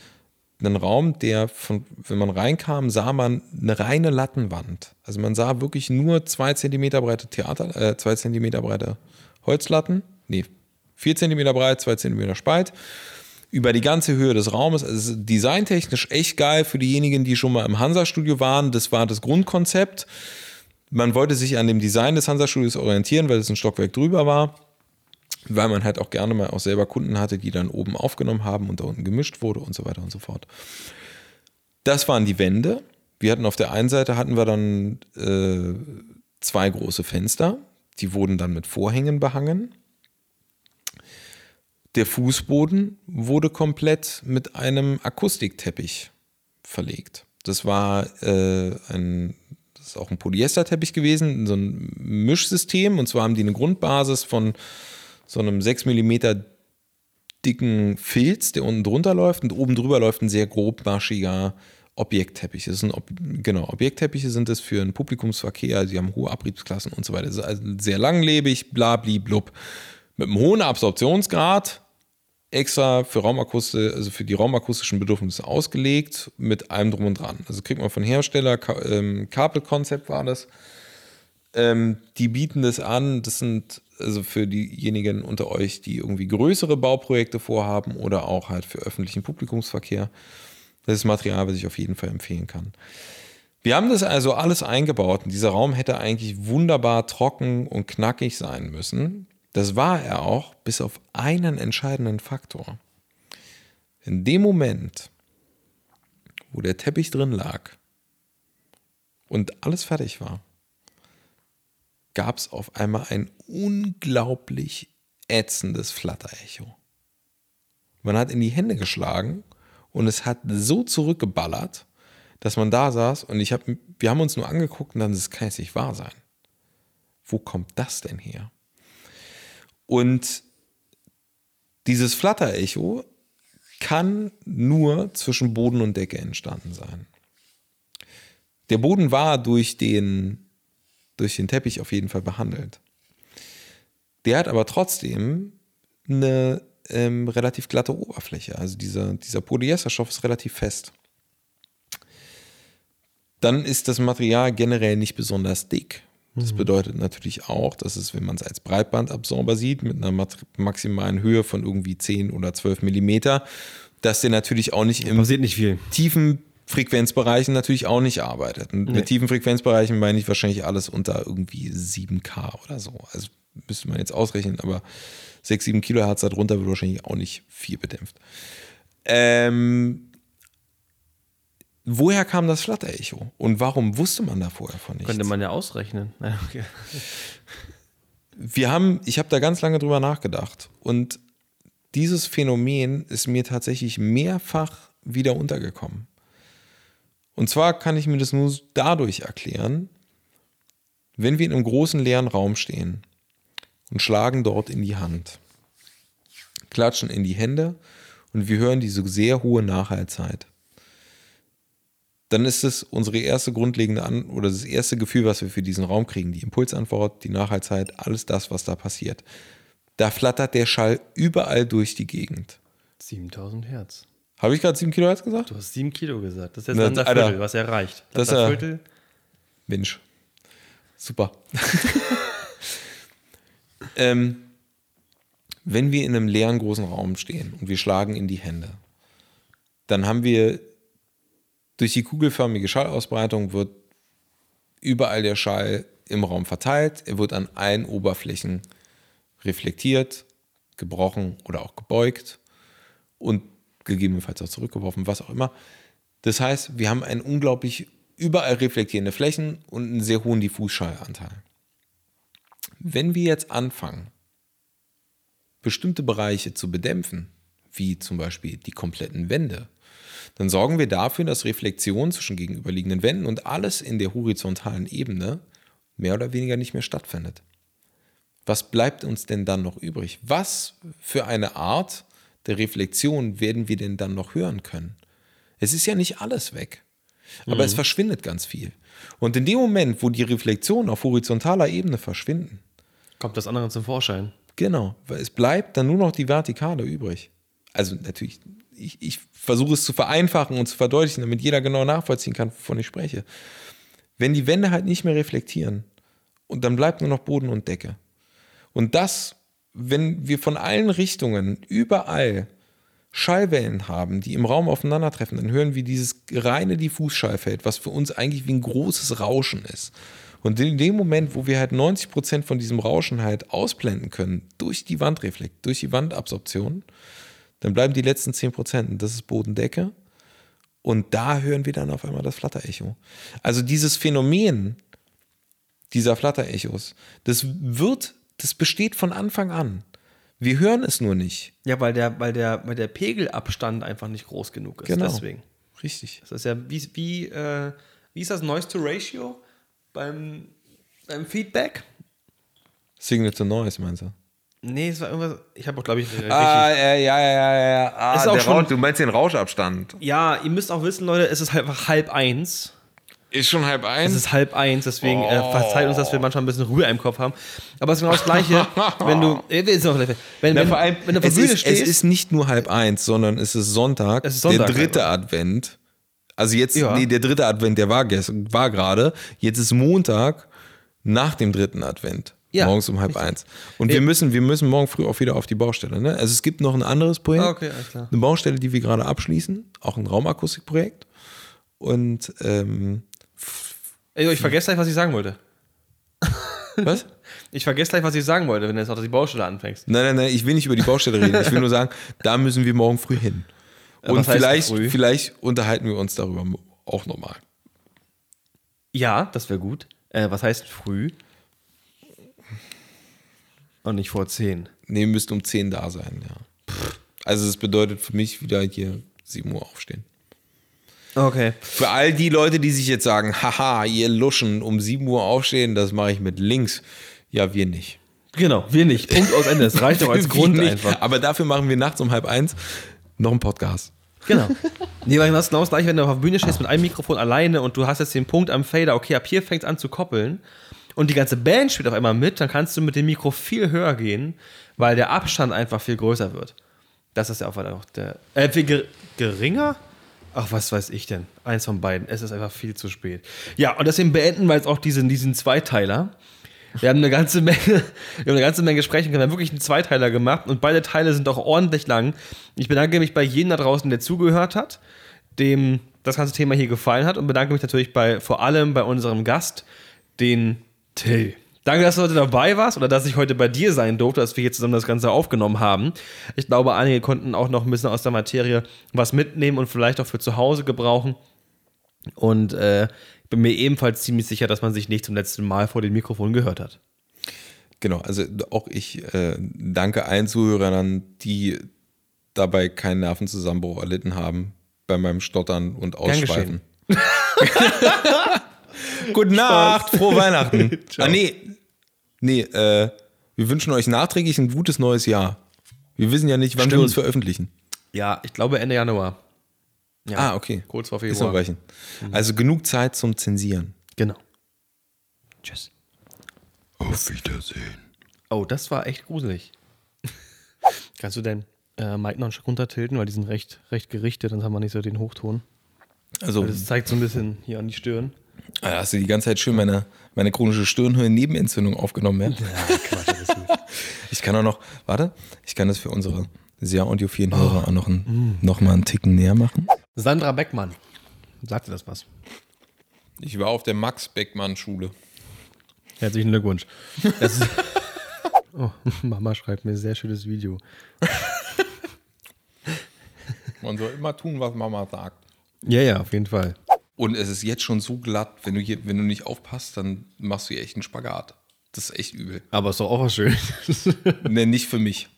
einen Raum, der von, wenn man reinkam, sah man eine reine Lattenwand. Also man sah wirklich nur zwei Zentimeter breite Theater, äh, zwei Zentimeter breite Holzlatten, nee, vier Zentimeter breit, zwei Zentimeter Spalt, über die ganze Höhe des Raumes. Also designtechnisch echt geil für diejenigen, die schon mal im Hansa-Studio waren. Das war das Grundkonzept. Man wollte sich an dem Design des Hansa-Studios orientieren, weil es ein Stockwerk drüber war weil man halt auch gerne mal auch selber Kunden hatte, die dann oben aufgenommen haben und da unten gemischt wurde und so weiter und so fort. Das waren die Wände. Wir hatten auf der einen Seite hatten wir dann äh, zwei große Fenster, die wurden dann mit Vorhängen behangen. Der Fußboden wurde komplett mit einem Akustikteppich verlegt. Das war äh, ein, das ist auch ein Polyesterteppich gewesen, so ein Mischsystem. Und zwar haben die eine Grundbasis von so einem 6 mm dicken Filz, der unten drunter läuft und oben drüber läuft ein sehr grobmaschiger Objektteppich. Das sind Ob genau, Objektteppiche sind es für einen Publikumsverkehr, sie haben hohe Abriebsklassen und so weiter. Also sehr langlebig, bla blub. Mit einem hohen Absorptionsgrad, extra für Raumakustik, also für die raumakustischen Bedürfnisse ausgelegt, mit allem drum und dran. Also kriegt man von Hersteller, Ka ähm, Kabelkonzept war das. Ähm, die bieten das an, das sind also für diejenigen unter euch, die irgendwie größere Bauprojekte vorhaben oder auch halt für öffentlichen Publikumsverkehr. Das ist Material, was ich auf jeden Fall empfehlen kann. Wir haben das also alles eingebaut und dieser Raum hätte eigentlich wunderbar trocken und knackig sein müssen. Das war er auch, bis auf einen entscheidenden Faktor. In dem Moment, wo der Teppich drin lag und alles fertig war, gab es auf einmal ein unglaublich ätzendes Flatterecho. Man hat in die Hände geschlagen und es hat so zurückgeballert, dass man da saß und ich hab, wir haben uns nur angeguckt und dann, das kann jetzt nicht wahr sein. Wo kommt das denn her? Und dieses Flatterecho kann nur zwischen Boden und Decke entstanden sein. Der Boden war durch den, durch den Teppich auf jeden Fall behandelt. Der hat aber trotzdem eine ähm, relativ glatte Oberfläche. Also dieser, dieser Polyesterstoff ist relativ fest. Dann ist das Material generell nicht besonders dick. Das mhm. bedeutet natürlich auch, dass es, wenn man es als Breitbandabsorber sieht, mit einer maximalen Höhe von irgendwie 10 oder 12 Millimeter, dass der natürlich auch nicht im nicht tiefen Frequenzbereichen natürlich auch nicht arbeitet. Und nee. mit tiefen Frequenzbereichen meine ich wahrscheinlich alles unter irgendwie 7K oder so. Also müsste man jetzt ausrechnen, aber 6, 7 Kilohertz darunter wird wahrscheinlich auch nicht viel bedämpft. Ähm, woher kam das Flatterecho? Und warum wusste man da vorher von nichts? Könnte man ja ausrechnen. Okay. Wir haben, ich habe da ganz lange drüber nachgedacht und dieses Phänomen ist mir tatsächlich mehrfach wieder untergekommen. Und zwar kann ich mir das nur dadurch erklären, wenn wir in einem großen leeren Raum stehen und schlagen dort in die Hand, klatschen in die Hände und wir hören diese sehr hohe Nachhaltzeit. Dann ist es unsere erste grundlegende An oder das erste Gefühl, was wir für diesen Raum kriegen, die Impulsantwort, die Nachhaltzeit, alles das, was da passiert. Da flattert der Schall überall durch die Gegend. 7000 Hertz. Habe ich gerade 7 Kilohertz gesagt? Du hast 7 Kilo gesagt. Das ist jetzt Na, ein Viertel, was erreicht. Das ist ein Viertel. Mensch. Super. ähm, wenn wir in einem leeren großen Raum stehen und wir schlagen in die Hände, dann haben wir durch die kugelförmige Schallausbreitung wird überall der Schall im Raum verteilt. Er wird an allen Oberflächen reflektiert, gebrochen oder auch gebeugt und gegebenenfalls auch zurückgeworfen, was auch immer. Das heißt, wir haben ein unglaublich überall reflektierende Flächen und einen sehr hohen Diffusschallanteil. Wenn wir jetzt anfangen, bestimmte Bereiche zu bedämpfen, wie zum Beispiel die kompletten Wände, dann sorgen wir dafür, dass Reflexion zwischen gegenüberliegenden Wänden und alles in der horizontalen Ebene mehr oder weniger nicht mehr stattfindet. Was bleibt uns denn dann noch übrig? Was für eine Art der Reflexion werden wir denn dann noch hören können? Es ist ja nicht alles weg, aber mhm. es verschwindet ganz viel. Und in dem Moment, wo die Reflexionen auf horizontaler Ebene verschwinden, kommt das andere zum Vorschein. Genau, weil es bleibt dann nur noch die Vertikale übrig. Also natürlich, ich, ich versuche es zu vereinfachen und zu verdeutlichen, damit jeder genau nachvollziehen kann, wovon ich spreche. Wenn die Wände halt nicht mehr reflektieren und dann bleibt nur noch Boden und Decke. Und das, wenn wir von allen Richtungen überall Schallwellen haben, die im Raum aufeinandertreffen, dann hören wir dieses reine Diffusschallfeld, was für uns eigentlich wie ein großes Rauschen ist. Und in dem Moment, wo wir halt 90 Prozent von diesem Rauschen halt ausblenden können, durch die Wandreflekt, durch die Wandabsorption, dann bleiben die letzten 10 Prozent. Und das ist Bodendecke. Und da hören wir dann auf einmal das Flatterecho. Also dieses Phänomen dieser Flatterechos, das wird, das besteht von Anfang an. Wir hören es nur nicht. Ja, weil der, weil der, weil der Pegelabstand einfach nicht groß genug ist. Genau. Deswegen. Richtig. Das ist ja wie, wie, äh, wie ist das Noise to Ratio beim, beim Feedback? Signal to Noise, meinst du? Nee, es war irgendwas. Ich habe auch, glaube ich, ah, ja, ja, ja, ja. Ah, ist auch schon, du meinst den Rauschabstand. Ja, ihr müsst auch wissen, Leute, es ist halt einfach halb eins. Ist schon halb eins? Es ist halb eins, deswegen oh. äh, verzeiht uns, dass wir manchmal ein bisschen Ruhe im Kopf haben. Aber es ist genau das Gleiche, wenn du. Äh, ist noch, wenn, wenn, Na, vor allem, wenn du auf der Bühne ist, stehst. Es ist nicht nur halb eins, sondern es ist Sonntag, es ist Sonntag der dritte einfach. Advent. Also jetzt, ja. nee, der dritte Advent, der war, war gerade. Jetzt ist Montag nach dem dritten Advent. Ja, morgens um halb richtig. eins. Und wir müssen, wir müssen morgen früh auch wieder auf die Baustelle. Ne? Also es gibt noch ein anderes Projekt. Okay, eine Baustelle, die wir gerade abschließen, auch ein Raumakustikprojekt. Und ähm, Ey, ich vergesse gleich, was ich sagen wollte. Was? Ich vergesse gleich, was ich sagen wollte, wenn du jetzt auch die Baustelle anfängst. Nein, nein, nein, ich will nicht über die Baustelle reden. Ich will nur sagen, da müssen wir morgen früh hin. Und vielleicht, früh? vielleicht unterhalten wir uns darüber auch nochmal. Ja, das wäre gut. Äh, was heißt früh? Und nicht vor 10. Nee, müsst um 10 da sein, ja. Also es bedeutet für mich wieder hier 7 Uhr aufstehen. Okay. Für all die Leute, die sich jetzt sagen, haha, ihr Luschen, um 7 Uhr aufstehen, das mache ich mit links. Ja, wir nicht. Genau, wir nicht. Punkt aus Ende. Das reicht doch als Grund nicht. einfach. Aber dafür machen wir nachts um halb eins noch einen Podcast. Genau. Nee, weil das ist genau das gleiche, wenn du auf der Bühne stehst mit einem Mikrofon alleine und du hast jetzt den Punkt am Fader, okay, ab hier fängt es an zu koppeln und die ganze Band spielt auf einmal mit, dann kannst du mit dem Mikro viel höher gehen, weil der Abstand einfach viel größer wird. Das ist ja auch auch der. Äh, viel ger geringer? Ach, was weiß ich denn? Eins von beiden. Es ist einfach viel zu spät. Ja, und deswegen beenden wir jetzt auch diesen, diesen Zweiteiler. Wir haben eine ganze Menge, wir haben eine ganze Menge Gespräche, wir haben wirklich einen Zweiteiler gemacht und beide Teile sind auch ordentlich lang. Ich bedanke mich bei jedem da draußen, der zugehört hat, dem das ganze Thema hier gefallen hat und bedanke mich natürlich bei vor allem bei unserem Gast, den Till. Danke, dass du heute dabei warst oder dass ich heute bei dir sein durfte, dass wir hier zusammen das Ganze aufgenommen haben. Ich glaube, einige konnten auch noch ein bisschen aus der Materie was mitnehmen und vielleicht auch für zu Hause gebrauchen. Und äh, bin mir ebenfalls ziemlich sicher, dass man sich nicht zum letzten Mal vor dem Mikrofon gehört hat. Genau, also auch ich äh, danke allen Zuhörern, die dabei keinen Nervenzusammenbruch erlitten haben bei meinem Stottern und Ausschweifen. Gute Nacht, frohe Weihnachten. ah, nee, nee, äh, wir wünschen euch nachträglich ein gutes neues Jahr. Wir wissen ja nicht, wann wir Stimmt. uns veröffentlichen. Ja, ich glaube Ende Januar. Ja, Ah, okay. Kurz vor Ist noch Februar. reichen. Also genug Zeit zum Zensieren. Genau. Tschüss. Auf Wiedersehen. Oh, das war echt gruselig. Kannst du dein äh, Mic noch ein Stück runtertilten, weil die sind recht, recht gerichtet, dann haben wir nicht so den Hochton. Also, Das zeigt so ein bisschen hier an die Stirn. ah, hast du die ganze Zeit schön meine, meine chronische Stirnhöhlen-Nebenentzündung aufgenommen, ja? Ja, Quatsch. Ich kann auch noch, warte, ich kann das für unsere sehr audiophilen Hörer auch noch, ein, noch mal einen Ticken näher machen. Sandra Beckmann. Sagt dir das was? Ich war auf der Max-Beckmann-Schule. Herzlichen Glückwunsch. Das ist oh, Mama schreibt mir sehr schönes Video. Man soll immer tun, was Mama sagt. Ja, ja, auf jeden Fall. Und es ist jetzt schon so glatt, wenn du, hier, wenn du nicht aufpasst, dann machst du hier echt einen Spagat. Das ist echt übel. Aber ist doch auch was Schönes. Ne, nicht für mich.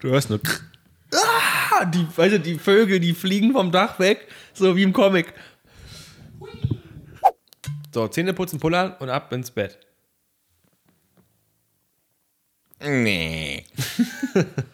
Du hörst nur. Ah, die, weißt du, die Vögel, die fliegen vom Dach weg, so wie im Comic. So, Zähne putzen, pullern und ab ins Bett. Nee.